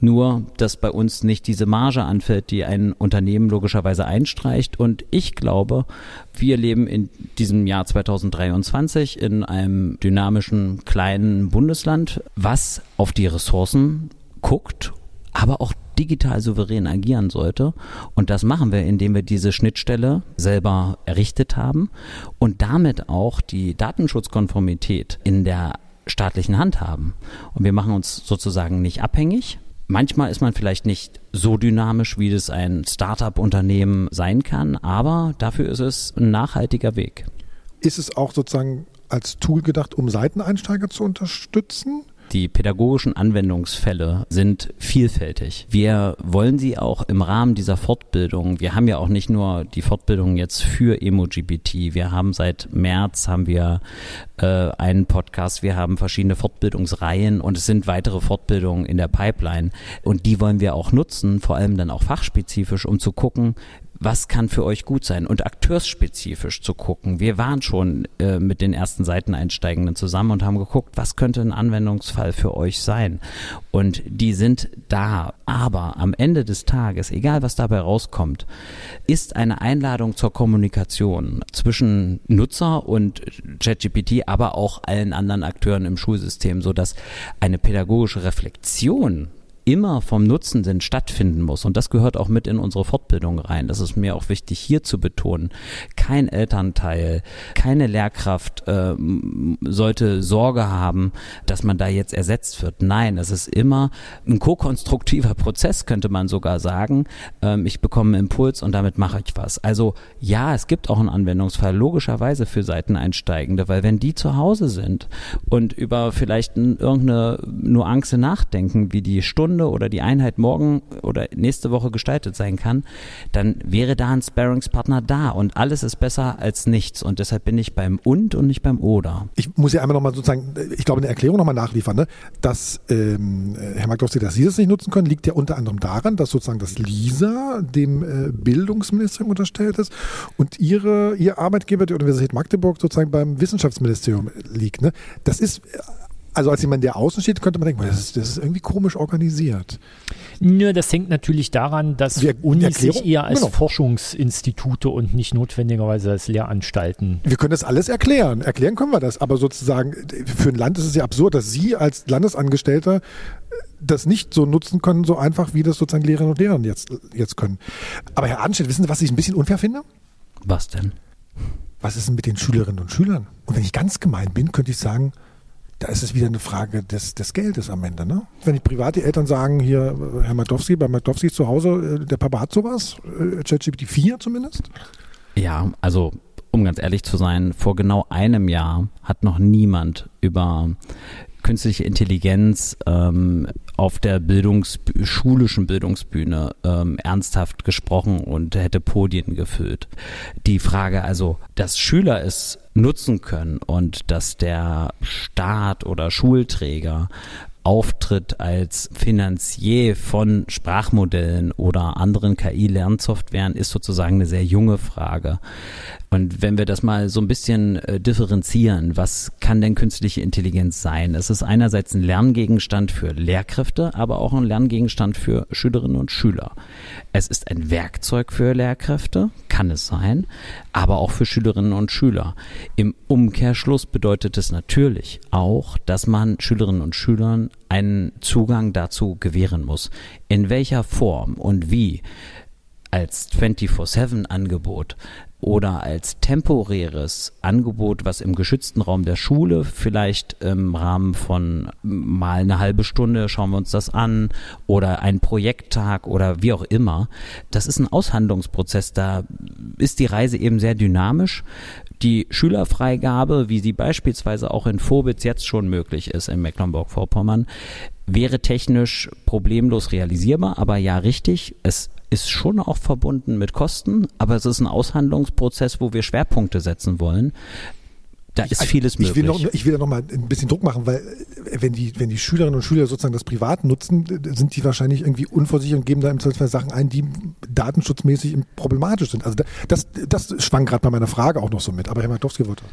Nur, dass bei uns nicht diese Marge anfällt, die ein Unternehmen logischerweise einstreicht. Und ich glaube, wir leben in diesem Jahr 2023 in einem dynamischen kleinen Bundesland, was auf die Ressourcen guckt, aber auch digital souverän agieren sollte. Und das machen wir, indem wir diese Schnittstelle selber errichtet haben und damit auch die Datenschutzkonformität in der staatlichen Hand haben. Und wir machen uns sozusagen nicht abhängig. Manchmal ist man vielleicht nicht so dynamisch, wie das ein Startup-Unternehmen sein kann, aber dafür ist es ein nachhaltiger Weg. Ist es auch sozusagen als Tool gedacht, um Seiteneinsteiger zu unterstützen? Die pädagogischen Anwendungsfälle sind vielfältig. Wir wollen sie auch im Rahmen dieser Fortbildung, wir haben ja auch nicht nur die Fortbildung jetzt für EmoGBT, wir haben seit März haben wir äh, einen Podcast, wir haben verschiedene Fortbildungsreihen und es sind weitere Fortbildungen in der Pipeline und die wollen wir auch nutzen, vor allem dann auch fachspezifisch, um zu gucken, was kann für euch gut sein und akteurspezifisch zu gucken. Wir waren schon äh, mit den ersten Seiteneinsteigenden zusammen und haben geguckt, was könnte ein Anwendungsfall für euch sein. Und die sind da. Aber am Ende des Tages, egal was dabei rauskommt, ist eine Einladung zur Kommunikation zwischen Nutzer und ChatGPT, aber auch allen anderen Akteuren im Schulsystem, so dass eine pädagogische Reflexion immer vom Nutzenden stattfinden muss. Und das gehört auch mit in unsere Fortbildung rein. Das ist mir auch wichtig hier zu betonen. Kein Elternteil, keine Lehrkraft äh, sollte Sorge haben, dass man da jetzt ersetzt wird. Nein, es ist immer ein ko-konstruktiver Prozess, könnte man sogar sagen. Ähm, ich bekomme einen Impuls und damit mache ich was. Also ja, es gibt auch einen Anwendungsfall, logischerweise für Seiteneinsteigende, weil wenn die zu Hause sind und über vielleicht irgendeine Nuance nachdenken, wie die Stunde Stunde oder die Einheit morgen oder nächste Woche gestaltet sein kann, dann wäre da ein Sparringspartner da und alles ist besser als nichts und deshalb bin ich beim und und nicht beim oder. Ich muss ja einmal nochmal sozusagen, ich glaube, eine Erklärung nochmal nachliefern, ne? dass ähm, Herr Magdowski, dass Sie das nicht nutzen können, liegt ja unter anderem daran, dass sozusagen das LISA dem äh, Bildungsministerium unterstellt ist und Ihre, Ihr Arbeitgeber, die Universität Magdeburg, sozusagen beim Wissenschaftsministerium liegt. Ne? Das ist also als jemand, der außen steht, könnte man denken, das ist, das ist irgendwie komisch organisiert. Nö, das hängt natürlich daran, dass wir Unis sich eher als genau. Forschungsinstitute und nicht notwendigerweise als Lehranstalten. Wir können das alles erklären. Erklären können wir das. Aber sozusagen, für ein Land ist es ja absurd, dass Sie als Landesangestellter das nicht so nutzen können, so einfach, wie das sozusagen Lehrerinnen und Lehrer jetzt, jetzt können. Aber Herr Adenstedt, wissen Sie, was ich ein bisschen unfair finde? Was denn? Was ist denn mit den Schülerinnen und Schülern? Und wenn ich ganz gemein bin, könnte ich sagen, da ist es wieder eine Frage des, des Geldes am Ende. Ne? Wenn die private Eltern sagen, hier, Herr Matowski, bei Matowski zu Hause, äh, der Papa hat sowas, äh, ChatGPT 4 zumindest? Ja, also um ganz ehrlich zu sein, vor genau einem Jahr hat noch niemand über künstliche Intelligenz ähm, auf der Bildungs schulischen Bildungsbühne ähm, ernsthaft gesprochen und hätte Podien gefüllt. Die Frage also, dass Schüler es nutzen können und dass der Staat oder Schulträger auftritt als Finanzier von Sprachmodellen oder anderen KI-Lernsoftwaren, ist sozusagen eine sehr junge Frage. Und wenn wir das mal so ein bisschen äh, differenzieren, was kann denn künstliche Intelligenz sein? Es ist einerseits ein Lerngegenstand für Lehrkräfte, aber auch ein Lerngegenstand für Schülerinnen und Schüler. Es ist ein Werkzeug für Lehrkräfte, kann es sein, aber auch für Schülerinnen und Schüler. Im Umkehrschluss bedeutet es natürlich auch, dass man Schülerinnen und Schülern einen Zugang dazu gewähren muss. In welcher Form und wie? als 24-7-Angebot oder als temporäres Angebot, was im geschützten Raum der Schule vielleicht im Rahmen von mal eine halbe Stunde schauen wir uns das an oder ein Projekttag oder wie auch immer. Das ist ein Aushandlungsprozess. Da ist die Reise eben sehr dynamisch. Die Schülerfreigabe, wie sie beispielsweise auch in Vorbitz jetzt schon möglich ist in Mecklenburg-Vorpommern, wäre technisch problemlos realisierbar, aber ja richtig. Es ist schon auch verbunden mit Kosten, aber es ist ein Aushandlungsprozess, wo wir Schwerpunkte setzen wollen. Da ist vieles möglich. Ich will, noch, ich will da noch mal ein bisschen Druck machen, weil äh, wenn die, wenn die Schülerinnen und Schüler sozusagen das privat nutzen, sind die wahrscheinlich irgendwie unvorsichtig und geben da im Zweifelsfall Sachen ein, die datenschutzmäßig problematisch sind. Also das, das schwang gerade bei meiner Frage auch noch so mit. Aber Herr Martowski wollte.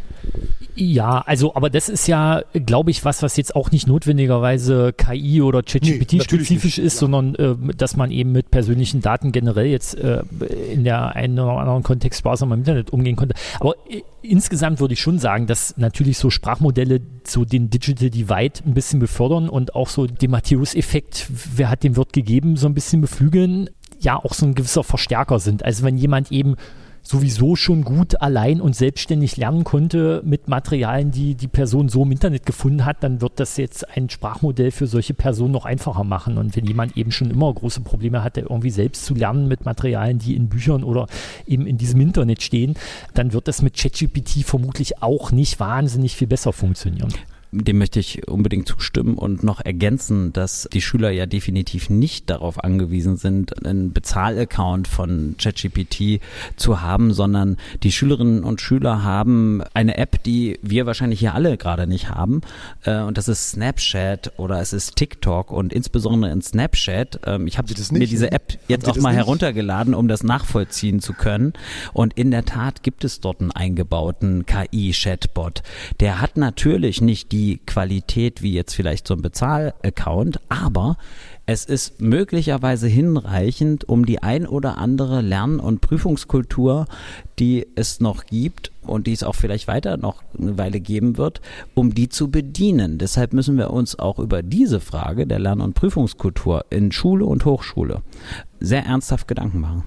Ja, also, aber das ist ja, glaube ich, was, was jetzt auch nicht notwendigerweise KI oder ChatGPT-spezifisch Nee, ist, ja. sondern äh, dass man eben mit persönlichen Daten generell jetzt äh, in der einen oder anderen Kontext sparsam im Internet umgehen konnte. Aber äh, insgesamt würde ich schon sagen, dass natürlich so Sprachmodelle so den Digital Divide ein bisschen befördern und auch so den Matthäus-Effekt, wer hat dem Wirt gegeben, so ein bisschen beflügeln, ja auch so ein gewisser Verstärker sind. Also wenn jemand eben sowieso schon gut allein und selbstständig lernen konnte mit Materialien, die die Person so im Internet gefunden hat, dann wird das jetzt ein Sprachmodell für solche Personen noch einfacher machen. Und wenn jemand eben schon immer große Probleme hatte, irgendwie selbst zu lernen mit Materialien, die in Büchern oder eben in diesem Internet stehen, dann wird das mit ChatGPT vermutlich auch nicht wahnsinnig viel besser funktionieren. Dem möchte ich unbedingt zustimmen und noch ergänzen, dass die Schüler ja definitiv nicht darauf angewiesen sind, einen Bezahlaccount von ChatGPT zu haben, sondern die Schülerinnen und Schüler haben eine App, die wir wahrscheinlich hier alle gerade nicht haben. äh, Und das ist Snapchat oder es ist TikTok und insbesondere in Snapchat. ähm, Ich habe mir diese App jetzt auch mal nicht? heruntergeladen, um das nachvollziehen zu können. Und in der Tat gibt es dort einen eingebauten KI-Chatbot. Der hat natürlich nicht die Qualität wie jetzt vielleicht so ein Bezahlaccount, aber es ist möglicherweise hinreichend, um die ein oder andere Lern- und Prüfungskultur, die es noch gibt und die es auch vielleicht weiter noch eine Weile geben wird, um die zu bedienen. Deshalb müssen wir uns auch über diese Frage der Lern- und Prüfungskultur in Schule und Hochschule sehr ernsthaft Gedanken machen.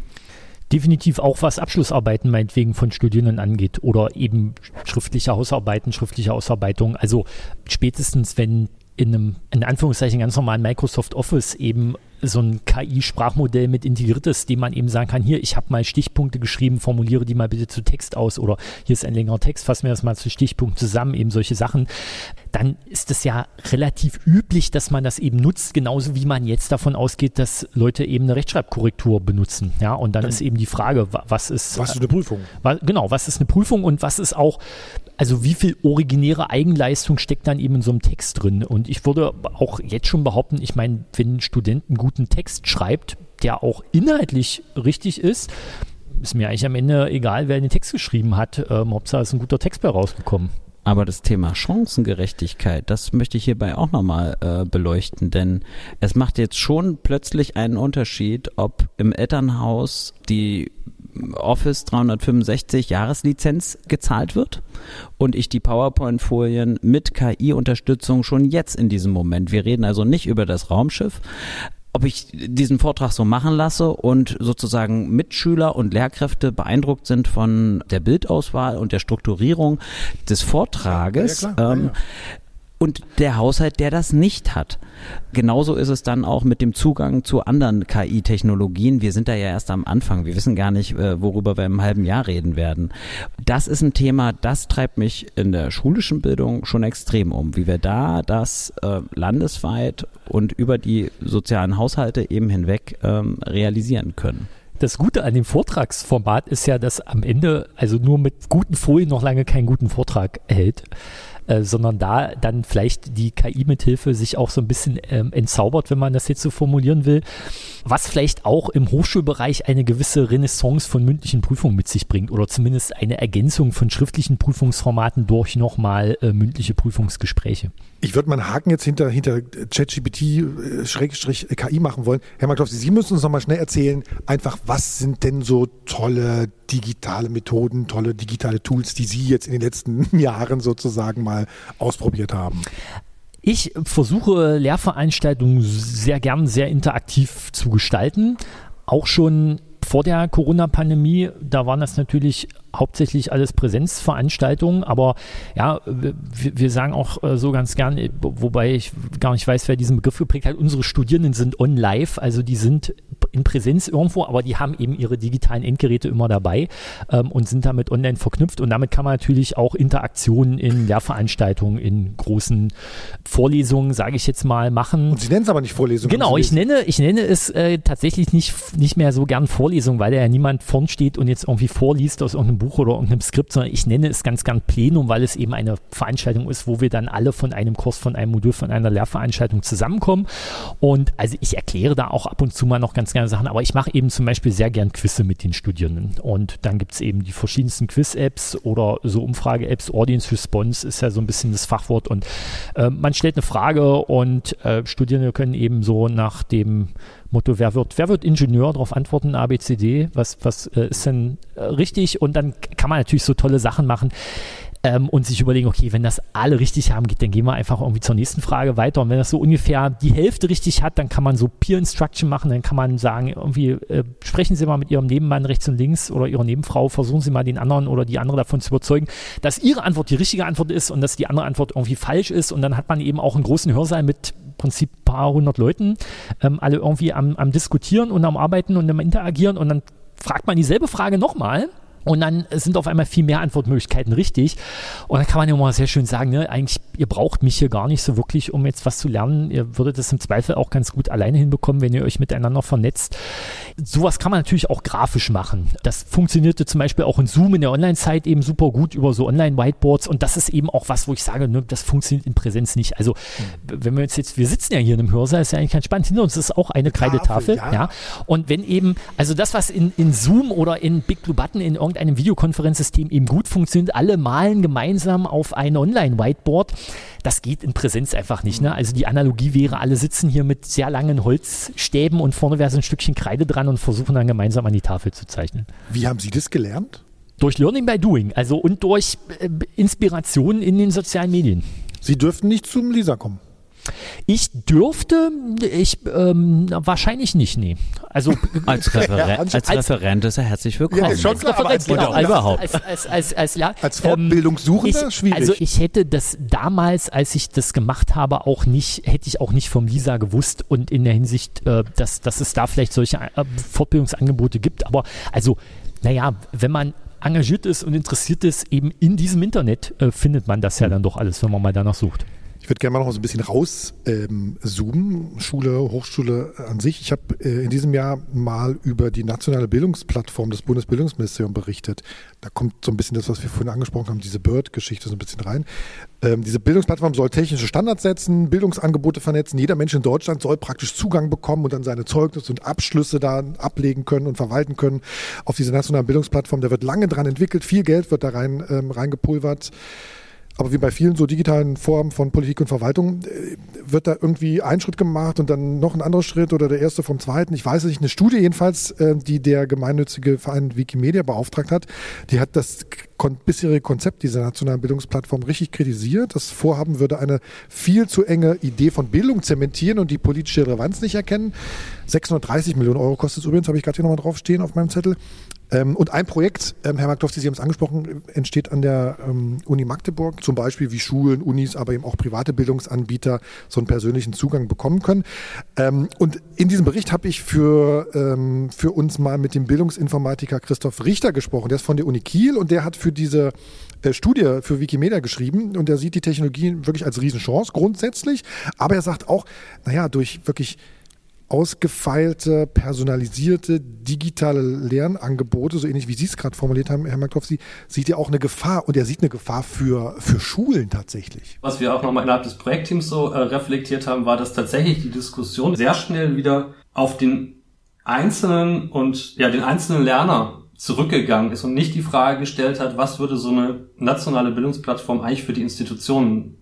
Definitiv auch was Abschlussarbeiten meinetwegen von Studierenden angeht oder eben schriftliche Hausarbeiten, schriftliche Ausarbeitung. Also spätestens, wenn in einem, in Anführungszeichen, ganz normalen Microsoft Office eben so ein KI-Sprachmodell mit integriert ist, dem man eben sagen kann, hier, ich habe mal Stichpunkte geschrieben, formuliere die mal bitte zu Text aus oder hier ist ein längerer Text, fass mir das mal zu Stichpunkten zusammen, eben solche Sachen, dann ist es ja relativ üblich, dass man das eben nutzt, genauso wie man jetzt davon ausgeht, dass Leute eben eine Rechtschreibkorrektur benutzen. Ja, und dann ist eben die Frage, wa- was ist, Was ist eine Prüfung? wa- genau, was ist eine Prüfung und was ist auch, also wie viel originäre Eigenleistung steckt dann eben in so einem Text drin? Und ich würde auch jetzt schon behaupten, ich meine, wenn ein Student einen guten Text schreibt, der auch inhaltlich richtig ist, ist mir eigentlich am Ende egal, wer den Text geschrieben hat. Ähm, Hauptsache ist ein guter Text bei rausgekommen. Aber das Thema Chancengerechtigkeit, das möchte ich hierbei auch nochmal äh, beleuchten, denn es macht jetzt schon plötzlich einen Unterschied, ob im Elternhaus die Office 365 Jahreslizenz gezahlt wird und ich die PowerPoint-Folien mit KI-Unterstützung schon jetzt in diesem Moment, wir reden also nicht über das Raumschiff, ob ich diesen Vortrag so machen lasse und sozusagen Mitschüler und Lehrkräfte beeindruckt sind von der Bildauswahl und der Strukturierung des Vortrages. Ja, klar. Ja, ähm, ja. Und der Haushalt, der das nicht hat. Genauso ist es dann auch mit dem Zugang zu anderen KI-Technologien. Wir sind da ja erst am Anfang. Wir wissen gar nicht, äh, worüber wir im halben Jahr reden werden. Das ist ein Thema, das treibt mich in der schulischen Bildung schon extrem um, wie wir da das äh, landesweit und über die sozialen Haushalte eben hinweg ähm, realisieren können. Das Gute an dem Vortragsformat ist ja, dass am Ende, also nur mit guten Folien noch lange keinen guten Vortrag erhält, äh, sondern da dann vielleicht die KI mithilfe sich auch so ein bisschen ähm, entzaubert, wenn man das jetzt so formulieren will, was vielleicht auch im Hochschulbereich eine gewisse Renaissance von mündlichen Prüfungen mit sich bringt oder zumindest eine Ergänzung von schriftlichen Prüfungsformaten durch nochmal äh, mündliche Prüfungsgespräche. Ich würde mal einen Haken jetzt hinter, hinter ChatGPT äh, Schrägstrich äh, KI machen wollen. Herr Markowski, Sie müssen uns noch mal schnell erzählen, einfach, was sind denn so tolle digitale Methoden, tolle digitale Tools, die Sie jetzt in den letzten Jahren sozusagen mal ausprobiert haben? Ich versuche Lehrveranstaltungen sehr gern sehr interaktiv zu gestalten. Auch schon vor der Corona-Pandemie, da waren das natürlich hauptsächlich alles Präsenzveranstaltungen, aber ja, wir, wir sagen auch äh, so ganz gern, äh, wobei ich gar nicht weiß, wer diesen Begriff geprägt hat, unsere Studierenden sind on live, also die sind in Präsenz irgendwo, aber die haben eben ihre digitalen Endgeräte immer dabei ähm, und sind damit online verknüpft und damit kann man natürlich auch Interaktionen in Lehrveranstaltungen, in großen Vorlesungen, sage ich jetzt mal, machen. Und Sie nennen es aber nicht Vorlesungen. Genau, ich nenne, ich nenne es äh, tatsächlich nicht, nicht mehr so gern Vorlesung, weil da ja niemand vorn steht und jetzt irgendwie vorliest aus irgendeinem Buch oder irgendeinem Skript, sondern ich nenne es ganz gern Plenum, weil es eben eine Veranstaltung ist, wo wir dann alle von einem Kurs, von einem Modul, von einer Lehrveranstaltung zusammenkommen. Und also ich erkläre da auch ab und zu mal noch ganz gerne Sachen, aber ich mache eben zum Beispiel sehr gern Quizze mit den Studierenden. Und dann gibt es eben die verschiedensten Quiz-Apps oder so Umfrage-Apps. Audience Response ist ja so ein bisschen das Fachwort. Und äh, man stellt eine Frage und äh, Studierende können eben so nach dem Motto, wer wird, wer wird Ingenieur? Darauf antworten, ABCD, was, was äh, ist denn äh, richtig? Und dann kann man natürlich so tolle Sachen machen ähm, und sich überlegen, okay, wenn das alle richtig haben, dann gehen wir einfach irgendwie zur nächsten Frage weiter. Und wenn das so ungefähr die Hälfte richtig hat, dann kann man so Peer Instruction machen, dann kann man sagen, irgendwie äh, sprechen Sie mal mit Ihrem Nebenmann rechts und links oder Ihrer Nebenfrau, versuchen Sie mal den anderen oder die andere davon zu überzeugen, dass Ihre Antwort die richtige Antwort ist und dass die andere Antwort irgendwie falsch ist. Und dann hat man eben auch einen großen Hörsaal mit Prinzip ein paar hundert Leuten, ähm, alle irgendwie am, am Diskutieren und am Arbeiten und am Interagieren und dann fragt man dieselbe Frage nochmal und dann sind auf einmal viel mehr Antwortmöglichkeiten richtig. Und dann kann man ja mal sehr schön sagen, ne, eigentlich, ihr braucht mich hier gar nicht so wirklich, um jetzt was zu lernen. Ihr würdet das im Zweifel auch ganz gut alleine hinbekommen, wenn ihr euch miteinander vernetzt. Sowas kann man natürlich auch grafisch machen. Das funktionierte zum Beispiel auch in Zoom in der Online-Zeit eben super gut über so Online-Whiteboards. Und das ist eben auch was, wo ich sage, ne, das funktioniert in Präsenz nicht. Also, wenn wir uns jetzt, wir sitzen ja hier in einem Hörsaal, ist ja eigentlich ganz spannend. Hinter uns ist auch eine Kreidetafel. Ja. ja. Und wenn eben, also das, was in, in Zoom oder in Big Blue Button in irgendeinem irgendeinem Videokonferenzsystem eben gut funktioniert, alle malen gemeinsam auf ein Online-Whiteboard. Das geht in Präsenz einfach nicht. Ne? Also die Analogie wäre, alle sitzen hier mit sehr langen Holzstäben und vorne wäre so ein Stückchen Kreide dran und versuchen dann gemeinsam an die Tafel zu zeichnen. Wie haben Sie das gelernt? Durch Learning by Doing, also und durch äh, Inspiration in den sozialen Medien. Sie dürften nicht zum Lisa kommen. Ich dürfte, ich ähm, wahrscheinlich nicht, nee. Also als, Referen ja, als, als, Referent ist er herzlich willkommen. Ja, schon klar, aber als, genau, als, überhaupt. Als, als, als, als, als, als Fortbildungssuchender ähm, schwierig. Also ich hätte das damals, als ich das gemacht habe, auch nicht, hätte ich auch nicht vom Lisa gewusst und in der Hinsicht, äh, dass, dass es da vielleicht solche äh, Fortbildungsangebote gibt. Aber also, naja, wenn man engagiert ist und interessiert ist, eben in diesem Internet äh, findet man das ja dann doch alles, wenn man mal danach sucht. Ich würde gerne mal noch so ein bisschen rauszoomen, ähm, Schule, Hochschule an sich. Ich habe äh, in diesem Jahr mal über die nationale Bildungsplattform des Bundesbildungsministeriums berichtet. Da kommt so ein bisschen das, was wir vorhin angesprochen haben, diese Bird-Geschichte so ein bisschen rein. Ähm, diese Bildungsplattform soll technische Standards setzen, Bildungsangebote vernetzen. Jeder Mensch in Deutschland soll praktisch Zugang bekommen und dann seine Zeugnisse und Abschlüsse da ablegen können und verwalten können auf diese nationale Bildungsplattform. Da wird lange dran entwickelt, viel Geld wird da rein ähm, reingepulvert. Aber wie bei vielen so digitalen Formen von Politik und Verwaltung äh, wird da irgendwie ein Schritt gemacht und dann noch ein anderer Schritt oder der erste vom zweiten. Ich weiß nicht. Eine Studie jedenfalls, äh, die der gemeinnützige Verein Wikimedia beauftragt hat, die hat das bisherige Konzept dieser nationalen Bildungsplattform richtig kritisiert. Das Vorhaben würde eine viel zu enge Idee von Bildung zementieren und die politische Relevanz nicht erkennen. 630 Millionen Euro kostet es übrigens, habe ich gerade hier nochmal draufstehen auf meinem Zettel. Ähm, und ein Projekt, ähm, Herr Markdorf, Sie haben es angesprochen, entsteht an der ähm, Uni Magdeburg, zum Beispiel wie Schulen, Unis, aber eben auch private Bildungsanbieter so einen persönlichen Zugang bekommen können. Ähm, und in diesem Bericht habe ich für, ähm, für uns mal mit dem Bildungsinformatiker Christoph Richter gesprochen. Der ist von der Uni Kiel und der hat für diese äh, Studie für Wikimedia geschrieben und er sieht die Technologie wirklich als Riesenchance grundsätzlich, aber er sagt auch, naja, durch wirklich ausgefeilte, personalisierte, digitale Lernangebote, so ähnlich wie Sie es gerade formuliert haben, Herr Markowski, sieht ja auch eine Gefahr und er sieht eine Gefahr für, für Schulen tatsächlich. Was wir auch nochmal innerhalb des Projektteams so äh, reflektiert haben, war, dass tatsächlich die Diskussion sehr schnell wieder auf den einzelnen und ja, den einzelnen Lerner zurückgegangen ist und nicht die Frage gestellt hat, was würde so eine nationale Bildungsplattform eigentlich für die Institutionen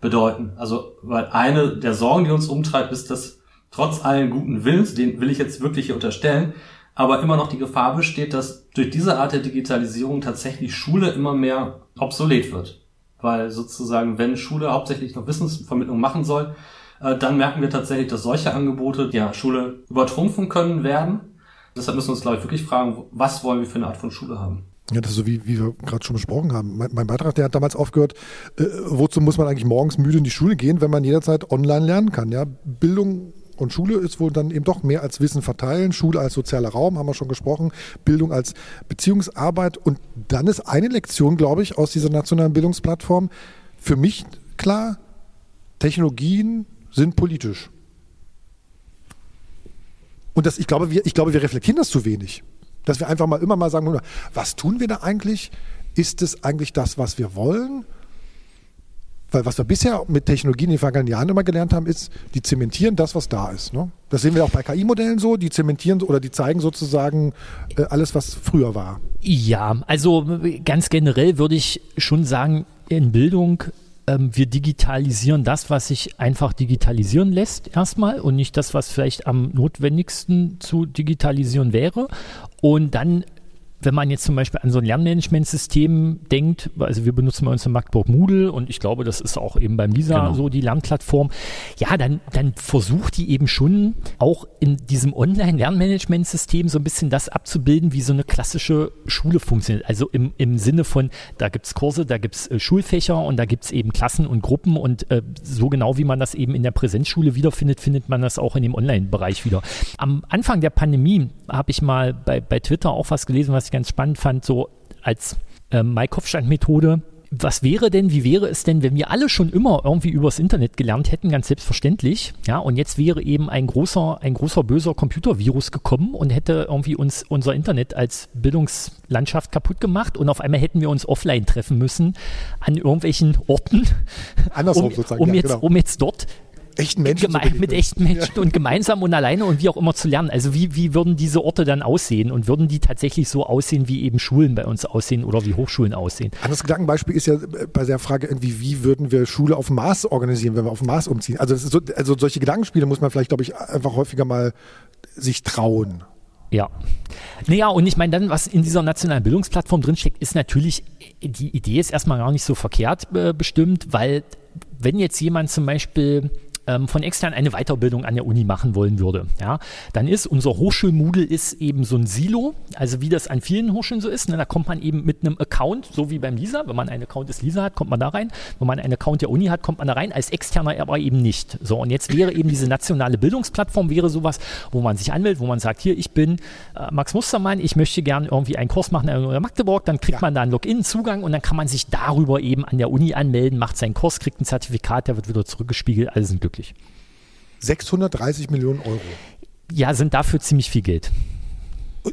bedeuten. Also, weil eine der Sorgen, die uns umtreibt, ist, dass trotz allen guten Willens, den will ich jetzt wirklich hier unterstellen, aber immer noch die Gefahr besteht, dass durch diese Art der Digitalisierung tatsächlich Schule immer mehr obsolet wird. Weil sozusagen, wenn Schule hauptsächlich noch Wissensvermittlung machen soll, äh, dann merken wir tatsächlich, dass solche Angebote ja Schule übertrumpfen können werden. Deshalb müssen wir uns, glaube ich, wirklich fragen, was wollen wir für eine Art von Schule haben? Ja, das ist so, wie, wie wir gerade schon besprochen haben. Mein, mein, Beitrag, der hat damals aufgehört, äh, wozu muss man eigentlich morgens müde in die Schule gehen, wenn man jederzeit online lernen kann? Ja, Bildung und Schule ist wohl dann eben doch mehr als Wissen verteilen, Schule als sozialer Raum, haben wir schon gesprochen, Bildung als Beziehungsarbeit. Und dann ist eine Lektion, glaube ich, aus dieser nationalen Bildungsplattform für mich klar, Technologien sind politisch. Und das, ich, glaube, wir, ich glaube, wir reflektieren das zu wenig. Dass wir einfach mal immer mal sagen, was tun wir da eigentlich? Ist es eigentlich das, was wir wollen? Weil was wir bisher mit Technologien in den vergangenen Jahren immer gelernt haben, ist, die zementieren das, was da ist. Ne? Das sehen wir auch bei KI-Modellen so, die zementieren oder die zeigen sozusagen äh, alles, was früher war. Ja, also ganz generell würde ich schon sagen, in Bildung ähm, wir digitalisieren das, was sich einfach digitalisieren lässt, erstmal und nicht das, was vielleicht am notwendigsten zu digitalisieren wäre. Und dann wenn man jetzt zum Beispiel an so ein Lernmanagementsystem denkt, also wir benutzen bei uns in Magdeburg Moodle und ich glaube, das ist auch eben beim Lisa genau. so die Lernplattform, ja, dann, dann versucht die eben schon auch in diesem Online-Lernmanagementsystem so ein bisschen das abzubilden, wie so eine klassische Schule funktioniert. Also im, im Sinne von, da gibt es Kurse, da gibt es äh, Schulfächer und da gibt es eben Klassen und Gruppen und äh, so genau wie man das eben in der Präsenzschule wiederfindet, findet man das auch in dem Online-Bereich wieder. Am Anfang der Pandemie habe ich mal bei, bei Twitter auch was gelesen, was ich ganz spannend fand, so als äh, Mike-Hofstand-Methode. Was wäre denn, wie wäre es denn, wenn wir alle schon immer irgendwie übers Internet gelernt hätten, ganz selbstverständlich, ja, und jetzt wäre eben ein großer, ein großer böser Computervirus gekommen und hätte irgendwie uns unser Internet als Bildungslandschaft kaputt gemacht und auf einmal hätten wir uns offline treffen müssen an irgendwelchen Orten, Andersrum um, sozusagen, um, ja, jetzt, genau. um jetzt dort echten Menschen Geme mit echten Menschen ja. und gemeinsam und alleine und wie auch immer zu lernen. Also wie, wie würden diese Orte dann aussehen und würden die tatsächlich so aussehen, wie eben Schulen bei uns aussehen oder wie Hochschulen aussehen? Anderes Gedankenbeispiel ist ja äh, bei der Frage irgendwie, wie würden wir Schule auf dem Mars organisieren, wenn wir auf dem Mars umziehen? Also, so, also solche Gedankenspiele muss man vielleicht, glaube ich, einfach häufiger mal sich trauen. Ja. Naja, und ich meine, dann, was in dieser nationalen Bildungsplattform drinsteckt, ist natürlich, die Idee ist erstmal gar nicht so verkehrt äh, bestimmt, weil wenn jetzt jemand zum Beispiel ähm, von extern eine Weiterbildung an der Uni machen wollen würde, ja, dann ist unser Hochschulmoodle ist eben so ein Silo, also wie das an vielen Hochschulen so ist. Ne, da kommt man eben mit einem Account, so wie beim Lisa, wenn man einen Account des Lisa hat, kommt man da rein. Wenn man einen Account der Uni hat, kommt man da rein, als externer aber eben nicht. So, und jetzt wäre eben diese nationale Bildungsplattform, wäre sowas, wo man sich anmeldet, wo man sagt, hier, ich bin äh, Max Mustermann, ich möchte gerne irgendwie einen Kurs machen in Magdeburg, dann kriegt ja. man da einen Login, Zugang und dann kann man sich darüber eben an der Uni anmelden, macht seinen Kurs, kriegt ein Zertifikat, der wird wieder zurückgespiegelt, alle sind glücklich. 630 Millionen Euro. Ja, sind dafür ziemlich viel Geld.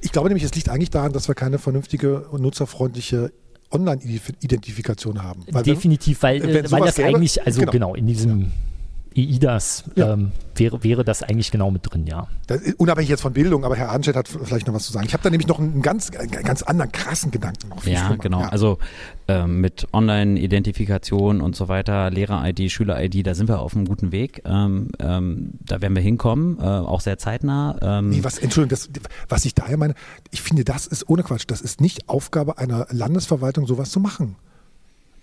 Ich glaube nämlich, es liegt eigentlich daran, dass wir keine vernünftige und nutzerfreundliche Online-Identifikation haben. Weil Definitiv, weil, äh, weil das gäbe, eigentlich, also genau, genau in diesem ja. EIDAS ja. ähm, wäre, wäre das eigentlich genau mit drin, ja. Das, unabhängig jetzt von Bildung, aber Herr Arnstedt hat vielleicht noch was zu sagen. Ich habe da nämlich noch einen ganz, einen ganz anderen krassen Gedanken noch. Ja, schlimmer. genau. Ja. Also ähm, mit Online-Identifikation und so weiter, Lehrer-ID, Schüler-ID, da sind wir auf einem guten Weg. Ähm, ähm, da werden wir hinkommen, äh, auch sehr zeitnah. Ähm. nee, was, Entschuldigung, das, was ich daher meine, ich finde, das ist ohne Quatsch, das ist nicht Aufgabe einer Landesverwaltung, sowas zu machen.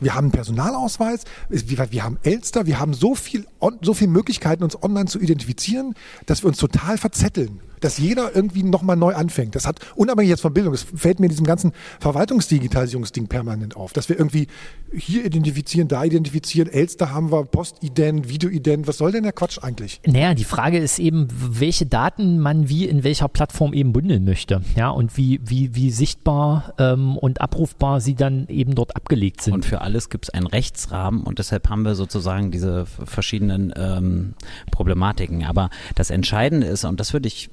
Wir haben einen Personalausweis, wir haben Elster, wir haben so viel, so viele Möglichkeiten, uns online zu identifizieren, dass wir uns total verzetteln dass jeder irgendwie nochmal neu anfängt. Das hat, unabhängig jetzt von Bildung, das fällt mir in diesem ganzen Verwaltungsdigitalisierungsding permanent auf, dass wir irgendwie hier identifizieren, da identifizieren, Elster haben wir, Postident, Videoident, was soll denn der Quatsch eigentlich? Naja, die Frage ist eben, welche Daten man wie in welcher Plattform eben bündeln möchte, ja, und wie, wie, wie sichtbar ähm, und abrufbar sie dann eben dort abgelegt sind. Und für alles gibt es einen Rechtsrahmen und deshalb haben wir sozusagen diese verschiedenen ähm, Problematiken. Aber das Entscheidende ist, und das würde ich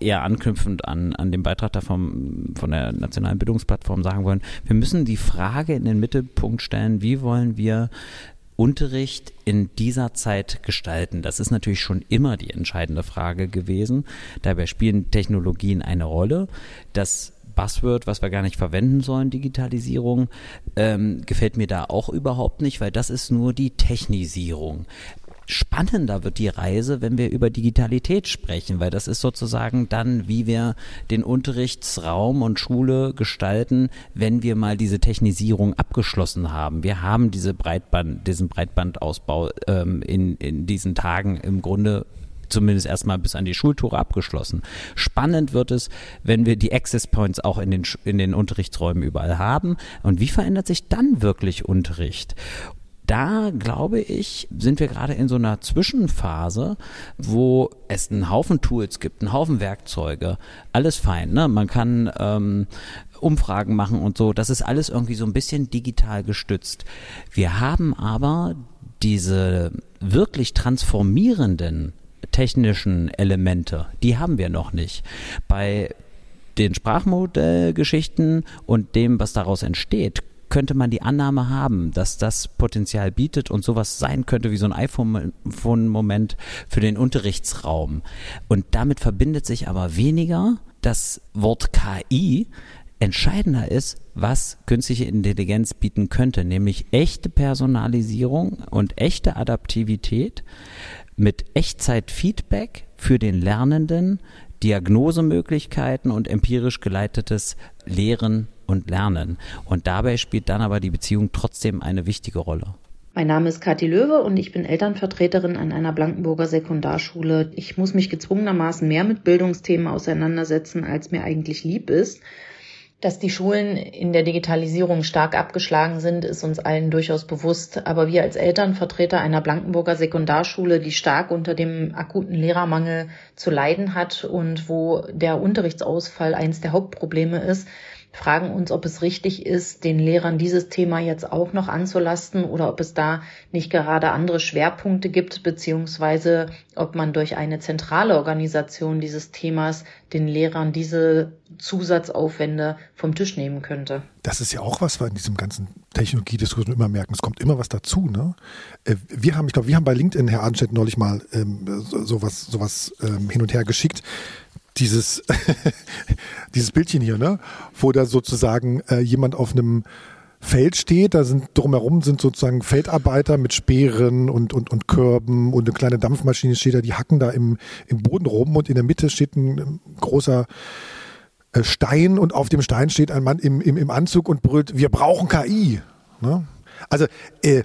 eher anknüpfend an, an den Beitrag davon, von der Nationalen Bildungsplattform sagen wollen, wir müssen die Frage in den Mittelpunkt stellen, wie wollen wir Unterricht in dieser Zeit gestalten? Das ist natürlich schon immer die entscheidende Frage gewesen. Dabei spielen Technologien eine Rolle. Das Buzzword, was wir gar nicht verwenden sollen, Digitalisierung, ähm, gefällt mir da auch überhaupt nicht, weil das ist nur die Technisierung spannender wird die Reise, wenn wir über Digitalität sprechen, weil das ist sozusagen dann, wie wir den Unterrichtsraum und Schule gestalten, wenn wir mal diese Technisierung abgeschlossen haben. Wir haben diese Breitband, diesen Breitbandausbau ähm, in, in diesen Tagen im Grunde zumindest erstmal bis an die Schultore abgeschlossen. Spannend wird es, wenn wir die Access Points auch in den, in den Unterrichtsräumen überall haben. Und wie verändert sich dann wirklich Unterricht? Da glaube ich, sind wir gerade in so einer Zwischenphase, wo es einen Haufen Tools gibt, einen Haufen Werkzeuge, alles fein. Ne? Man kann ähm, Umfragen machen und so. Das ist alles irgendwie so ein bisschen digital gestützt. Wir haben aber diese wirklich transformierenden technischen Elemente, die haben wir noch nicht. Bei den Sprachmodellgeschichten und dem, was daraus entsteht, könnte man die Annahme haben, dass das Potenzial bietet und sowas sein könnte wie so ein iPhone-Moment für den Unterrichtsraum. Und damit verbindet sich aber weniger das Wort KI. Entscheidender ist, was künstliche Intelligenz bieten könnte, nämlich echte Personalisierung und echte Adaptivität mit Echtzeit-Feedback für den Lernenden, Diagnosemöglichkeiten und empirisch geleitetes Lehren und Lernen. Und dabei spielt dann aber die Beziehung trotzdem eine wichtige Rolle. Mein Name ist Kathi Löwe und ich bin Elternvertreterin an einer Blankenburger Sekundarschule. Ich muss mich gezwungenermaßen mehr mit Bildungsthemen auseinandersetzen, als mir eigentlich lieb ist. Dass die Schulen in der Digitalisierung stark abgeschlagen sind, ist uns allen durchaus bewusst. Aber wir als Elternvertreter einer Blankenburger Sekundarschule, die stark unter dem akuten Lehrermangel zu leiden hat und wo der Unterrichtsausfall eins der Hauptprobleme ist, fragen uns, ob es richtig ist, den Lehrern dieses Thema jetzt auch noch anzulasten oder ob es da nicht gerade andere Schwerpunkte gibt, beziehungsweise ob man durch eine zentrale Organisation dieses Themas den Lehrern diese Zusatzaufwände vom Tisch nehmen könnte. Das ist ja auch was, wir in diesem ganzen Technologiediskurs immer merken. Es kommt immer was dazu. Ne? Äh, wir haben, ich glaube, wir haben bei LinkedIn, Herr Arnstedt, neulich mal ähm, sowas, sowas ähm, hin und her geschickt dieses, dieses Bildchen hier, ne? wo da sozusagen äh, jemand auf einem Feld steht, da sind drumherum sind sozusagen Feldarbeiter mit Speeren und, und, und Körben und eine kleine Dampfmaschine steht da, die hacken da im, im Boden rum und in der Mitte steht ein, ein großer äh, Stein und auf dem Stein steht ein Mann im, im, im Anzug und brüllt, wir brauchen KI. Ne? Also äh,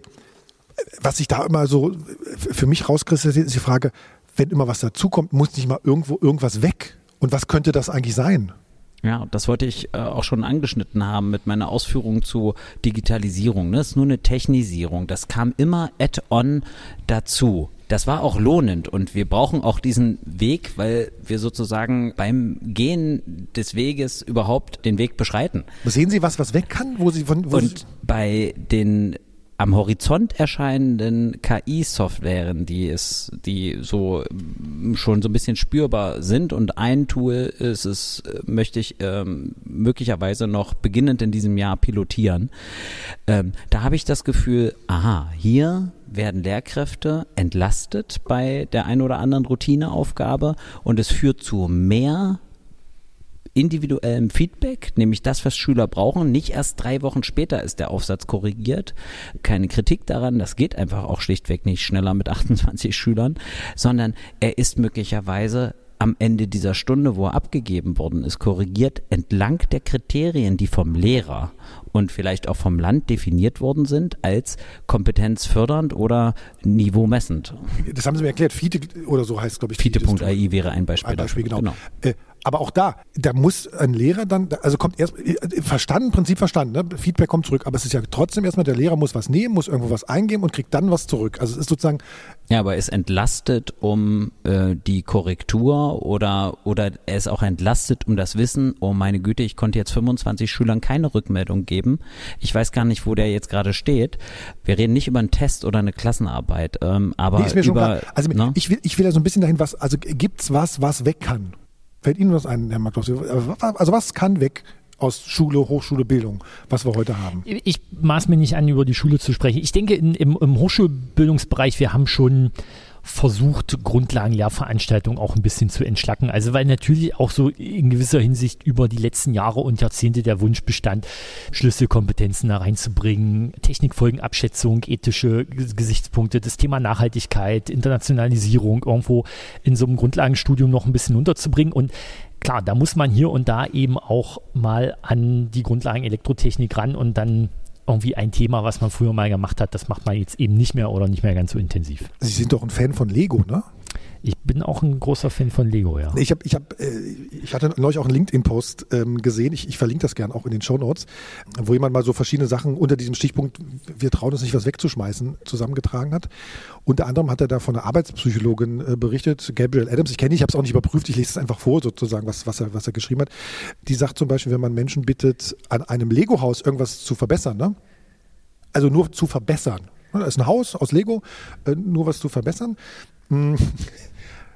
was ich da immer so für mich rauskristallisiert, ist die Frage, wenn immer was dazukommt, muss nicht mal irgendwo irgendwas weg. Und was könnte das eigentlich sein? Ja, das wollte ich äh, auch schon angeschnitten haben mit meiner Ausführung zu Digitalisierung. Ne? Das ist nur eine Technisierung. Das kam immer add-on dazu. Das war auch lohnend und wir brauchen auch diesen Weg, weil wir sozusagen beim Gehen des Weges überhaupt den Weg beschreiten. Sehen Sie was, was weg kann, wo Sie von wo und Sie bei den am Horizont erscheinenden KI-Softwaren, die es, die so mm, schon so ein bisschen spürbar sind. Und ein Tool ist es, äh, möchte ich ähm, möglicherweise noch beginnend in diesem Jahr pilotieren. Ähm, da habe ich das Gefühl, aha, hier werden Lehrkräfte entlastet bei der ein oder anderen Routineaufgabe und es führt zu mehr individuellem Feedback, nämlich das, was Schüler brauchen. Nicht erst drei Wochen später ist der Aufsatz korrigiert. Keine Kritik daran, das geht einfach auch schlichtweg nicht schneller mit 28 Schülern, sondern er ist möglicherweise am Ende dieser Stunde, wo er abgegeben worden ist, korrigiert entlang der Kriterien, die vom Lehrer und vielleicht auch vom Land definiert worden sind als kompetenzfördernd oder niveaumessend. Das haben Sie mir erklärt, FITE oder so heißt glaube ich. FITE.ai wäre ein Beispiel. Ein Beispiel, dafür. genau. genau. Äh, aber auch da, da muss ein Lehrer dann, also kommt erst, äh, verstanden, Prinzip verstanden, ne? Feedback kommt zurück, aber es ist ja trotzdem erstmal, der Lehrer muss was nehmen, muss irgendwo was eingeben und kriegt dann was zurück. Also es ist sozusagen. Ja, aber es entlastet um äh, die Korrektur oder, oder er ist auch entlastet um das Wissen, oh meine Güte, ich konnte jetzt 25 Schülern keine Rückmeldung geben. Ich weiß gar nicht, wo der jetzt gerade steht. Wir reden nicht über einen Test oder eine Klassenarbeit, ähm, aber nee, über, Also ne? ich will, ich will da so ein bisschen dahin, was, also gibt's was, was weg kann? Fällt Ihnen was ein, Herr Markus? Also was kann weg aus Schule, Hochschule, Bildung, was wir heute haben? Ich maß mir nicht an, über die Schule zu sprechen. Ich denke, in, im, im Hochschulbildungsbereich, wir haben schon versucht, Grundlagenlehrveranstaltungen auch ein bisschen zu entschlacken. Also weil natürlich auch so in gewisser Hinsicht über die letzten Jahre und Jahrzehnte der Wunsch bestand, Schlüsselkompetenzen da reinzubringen, Technikfolgenabschätzung, ethische Gesichtspunkte, das Thema Nachhaltigkeit, Internationalisierung irgendwo in so einem Grundlagenstudium noch ein bisschen unterzubringen. Und klar, da muss man hier und da eben auch mal an die Grundlagen Elektrotechnik ran und dann irgendwie ein Thema, was man früher mal gemacht hat, das macht man jetzt eben nicht mehr oder nicht mehr ganz so intensiv. Sie sind doch ein Fan von Lego, ne? Ich bin auch ein großer Fan von Lego, ja. Ich, hab, ich, hab, äh, ich hatte neulich auch einen LinkedIn-Post ähm, gesehen, ich, ich verlinke das gerne auch in den Show Notes, wo jemand mal so verschiedene Sachen unter diesem Stichpunkt, wir trauen uns nicht, was wegzuschmeißen, zusammengetragen hat. Unter anderem hat er da von einer Arbeitspsychologin äh, berichtet, Gabriel Adams, ich kenne die, ich habe es auch nicht überprüft, ich lese es einfach vor sozusagen, was, was, er, was er geschrieben hat. Die sagt zum Beispiel, wenn man Menschen bittet, an einem Lego-Haus irgendwas zu verbessern, ne? also nur zu verbessern. Das ist ein Haus aus Lego, äh, nur was zu verbessern. Hm.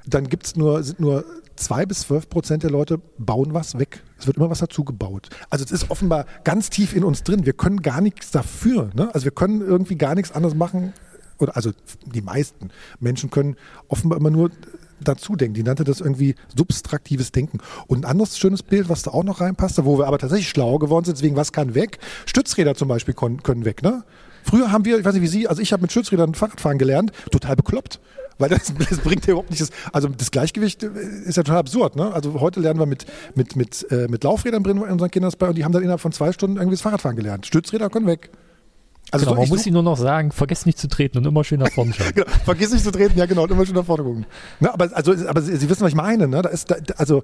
Dann gibt's nur, sind nur zwei bis zwölf Prozent der Leute bauen was weg. Es wird immer was dazu gebaut. Also es ist offenbar ganz tief in uns drin. Wir können gar nichts dafür. Ne? Also wir können irgendwie gar nichts anderes machen. Oder also die meisten Menschen können offenbar immer nur dazu denken. Die nannte das irgendwie substraktives Denken. Und ein anderes schönes Bild, was da auch noch reinpasste, wo wir aber tatsächlich schlauer geworden sind, deswegen was kann weg? Stützräder zum Beispiel können weg, ne? Früher haben wir, ich weiß nicht wie Sie, also ich habe mit Stützrädern Fahrradfahren gelernt, total bekloppt. Weil das, das bringt ja überhaupt nicht das, also das Gleichgewicht ist ja total absurd, ne? Also heute lernen wir mit, mit, mit, äh, mit Laufrädern bringen wir unseren Kindern das bei und die haben dann innerhalb von zwei Stunden irgendwie das Fahrradfahren gelernt. Stützräder können weg. Also genau, man muss ihnen nur noch sagen, vergesst nicht zu treten und immer schön nach vorne schauen. genau, vergiss nicht zu treten, ja genau, und immer schön nach vorne gucken. Ne, aber, also, aber Sie, Sie wissen, was ich meine. Ne? Da ist da, also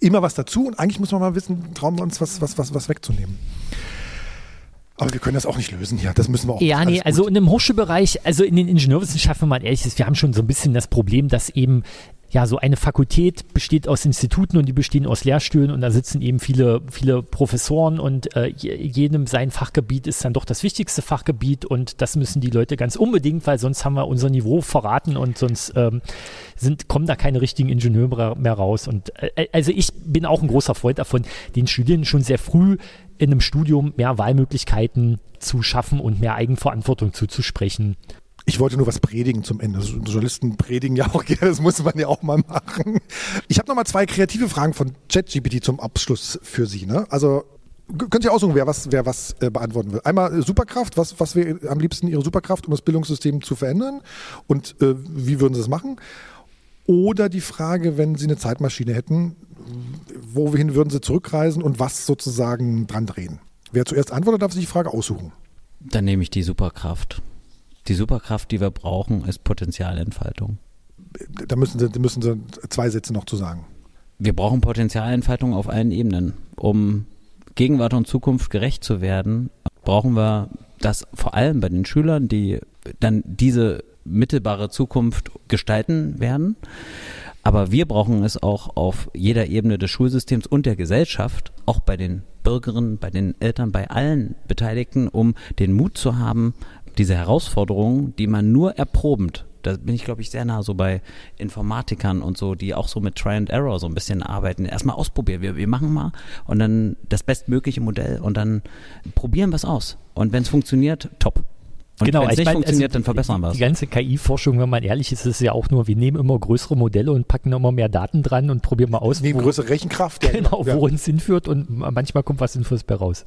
immer was dazu und eigentlich muss man mal wissen, trauen wir uns was, was, was, was wegzunehmen. Aber wir können das auch nicht lösen hier. Das müssen wir auch. Ja, nee, also in dem Hochschulbereich, also in den Ingenieurwissenschaften, wenn man ehrlich ist, wir haben schon so ein bisschen das Problem, dass eben ja, so eine Fakultät besteht aus Instituten und die bestehen aus Lehrstühlen und da sitzen eben viele, viele Professoren und äh, jedem sein Fachgebiet ist dann doch das wichtigste Fachgebiet und das müssen die Leute ganz unbedingt, weil sonst haben wir unser Niveau verraten und sonst ähm, sind, kommen da keine richtigen Ingenieure mehr raus. Und äh, also ich bin auch ein großer Freund davon, den Studierenden schon sehr früh in einem Studium mehr Wahlmöglichkeiten zu schaffen und mehr Eigenverantwortung zuzusprechen. Ich wollte nur was predigen zum Ende. Journalisten predigen ja auch gerne, das muss man ja auch mal machen. Ich habe nochmal zwei kreative Fragen von ChatGPT zum Abschluss für Sie. Ne? Also könnt ihr aussuchen, wer was, wer was äh, beantworten will. Einmal äh, Superkraft, was, was wäre am liebsten Ihre Superkraft, um das Bildungssystem zu verändern? Und äh, wie würden Sie das machen? Oder die Frage, wenn Sie eine Zeitmaschine hätten, wohin würden Sie zurückreisen und was sozusagen dran drehen? Wer zuerst antwortet, darf sich die Frage aussuchen. Dann nehme ich die Superkraft. Die Superkraft, die wir brauchen, ist Potenzialentfaltung. Da müssen Sie, müssen Sie zwei Sätze noch zu sagen. Wir brauchen Potenzialentfaltung auf allen Ebenen. Um Gegenwart und Zukunft gerecht zu werden, brauchen wir das vor allem bei den Schülern, die dann diese mittelbare Zukunft gestalten werden. Aber wir brauchen es auch auf jeder Ebene des Schulsystems und der Gesellschaft, auch bei den Bürgerinnen, bei den Eltern, bei allen Beteiligten, um den Mut zu haben, diese Herausforderungen, die man nur erprobend, da bin ich glaube ich sehr nah so bei Informatikern und so, die auch so mit Try and Error so ein bisschen arbeiten. Erstmal ausprobieren, wir, wir machen mal und dann das bestmögliche Modell und dann probieren wir es aus. Und wenn es funktioniert, top. Und genau, wenn es nicht mein, funktioniert, also, dann verbessern wir es. Die ganze KI-Forschung, wenn man ehrlich ist, ist ja auch nur, wir nehmen immer größere Modelle und packen immer mehr Daten dran und probieren mal aus. Nehmen größere Rechenkraft. Ja, genau, wo uns hinführt und manchmal kommt was Sinnvolles bei raus.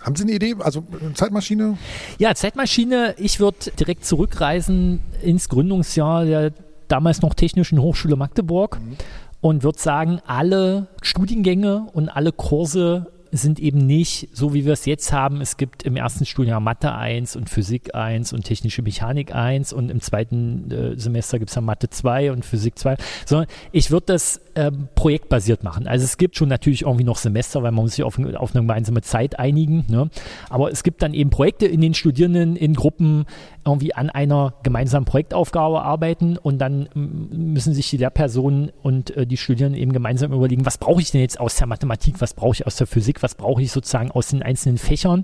Haben Sie eine Idee? Also Zeitmaschine? Ja, Zeitmaschine. Ich würde direkt zurückreisen ins Gründungsjahr der damals noch Technischen Hochschule Magdeburg mhm. und würde sagen, alle Studiengänge und alle Kurse sind eben nicht so, wie wir es jetzt haben. Es gibt im ersten Studienjahr Mathe 1 und Physik 1 und Technische Mechanik 1 und im zweiten äh, Semester gibt es dann Mathe 2 und Physik 2, sondern ich würde das äh, projektbasiert machen. Also es gibt schon natürlich irgendwie noch Semester, weil man muss sich auf, auf eine gemeinsame Zeit einigen. Ne? Aber es gibt dann eben Projekte in den Studierenden in Gruppen irgendwie an einer gemeinsamen Projektaufgabe arbeiten und dann müssen sich die Lehrpersonen und äh, die Studierenden eben gemeinsam überlegen, was brauche ich denn jetzt aus der Mathematik, was brauche ich aus der Physik, was brauche ich sozusagen aus den einzelnen Fächern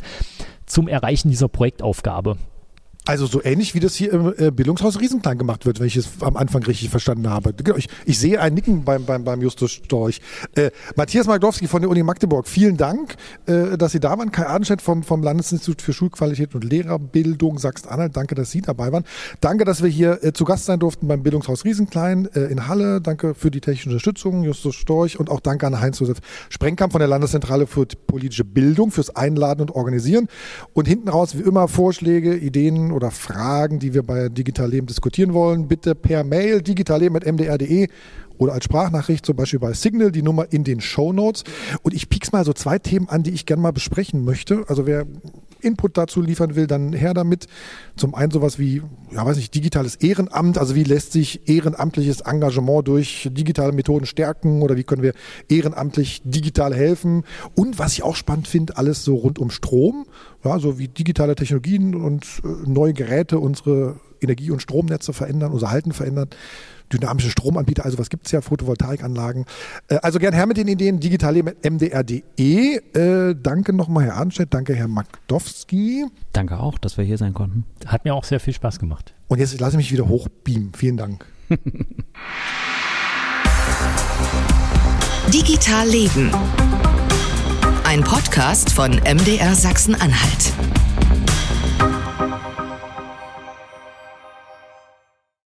zum Erreichen dieser Projektaufgabe. Also so ähnlich wie das hier im äh, Bildungshaus Riesenklein gemacht wird, wenn ich es am Anfang richtig verstanden habe. Genau, ich, ich sehe ein Nicken beim, beim, beim Justus Storch. Äh, Matthias Magdowski von der Uni Magdeburg, vielen Dank, äh, dass Sie da waren. Kai Adenstedt vom, vom Landesinstitut für Schulqualität und Lehrerbildung Sachsen-Anhalt, danke, dass Sie dabei waren. Danke, dass wir hier äh, zu Gast sein durften beim Bildungshaus Riesenklein äh, in Halle. Danke für die technische Unterstützung, Justus Storch und auch danke an Heinz-Josef Sprengkamp von der Landeszentrale für politische Bildung fürs Einladen und Organisieren. Und hinten raus, wie immer, Vorschläge, Ideen oder Fragen, die wir bei Digital Leben diskutieren wollen, bitte per Mail digitalleben.mdr.de oder als Sprachnachricht zum Beispiel bei Signal, die Nummer in den Show Notes. Und ich piek's mal so zwei Themen an, die ich gerne mal besprechen möchte. Also wer Input dazu liefern will, dann her damit. Zum einen sowas wie, ja weiß nicht, digitales Ehrenamt, also wie lässt sich ehrenamtliches Engagement durch digitale Methoden stärken oder wie können wir ehrenamtlich digital helfen. Und was ich auch spannend finde, alles so rund um Strom, ja, so wie digitale Technologien und äh, neue Geräte unsere Energie- und Stromnetze verändern, unser Halten verändern dynamische Stromanbieter, also was gibt's ja, Photovoltaikanlagen. Äh, also gern her mit den Ideen, digitalleben.mdr.de. Äh, danke nochmal, Herr Arnstedt, danke, Herr Magdowski. Danke auch, dass wir hier sein konnten. Hat mir auch sehr viel Spaß gemacht. Und jetzt lasse ich mich wieder hochbeamen. Vielen Dank. Digital Leben. Ein Podcast von MDR Sachsen-Anhalt.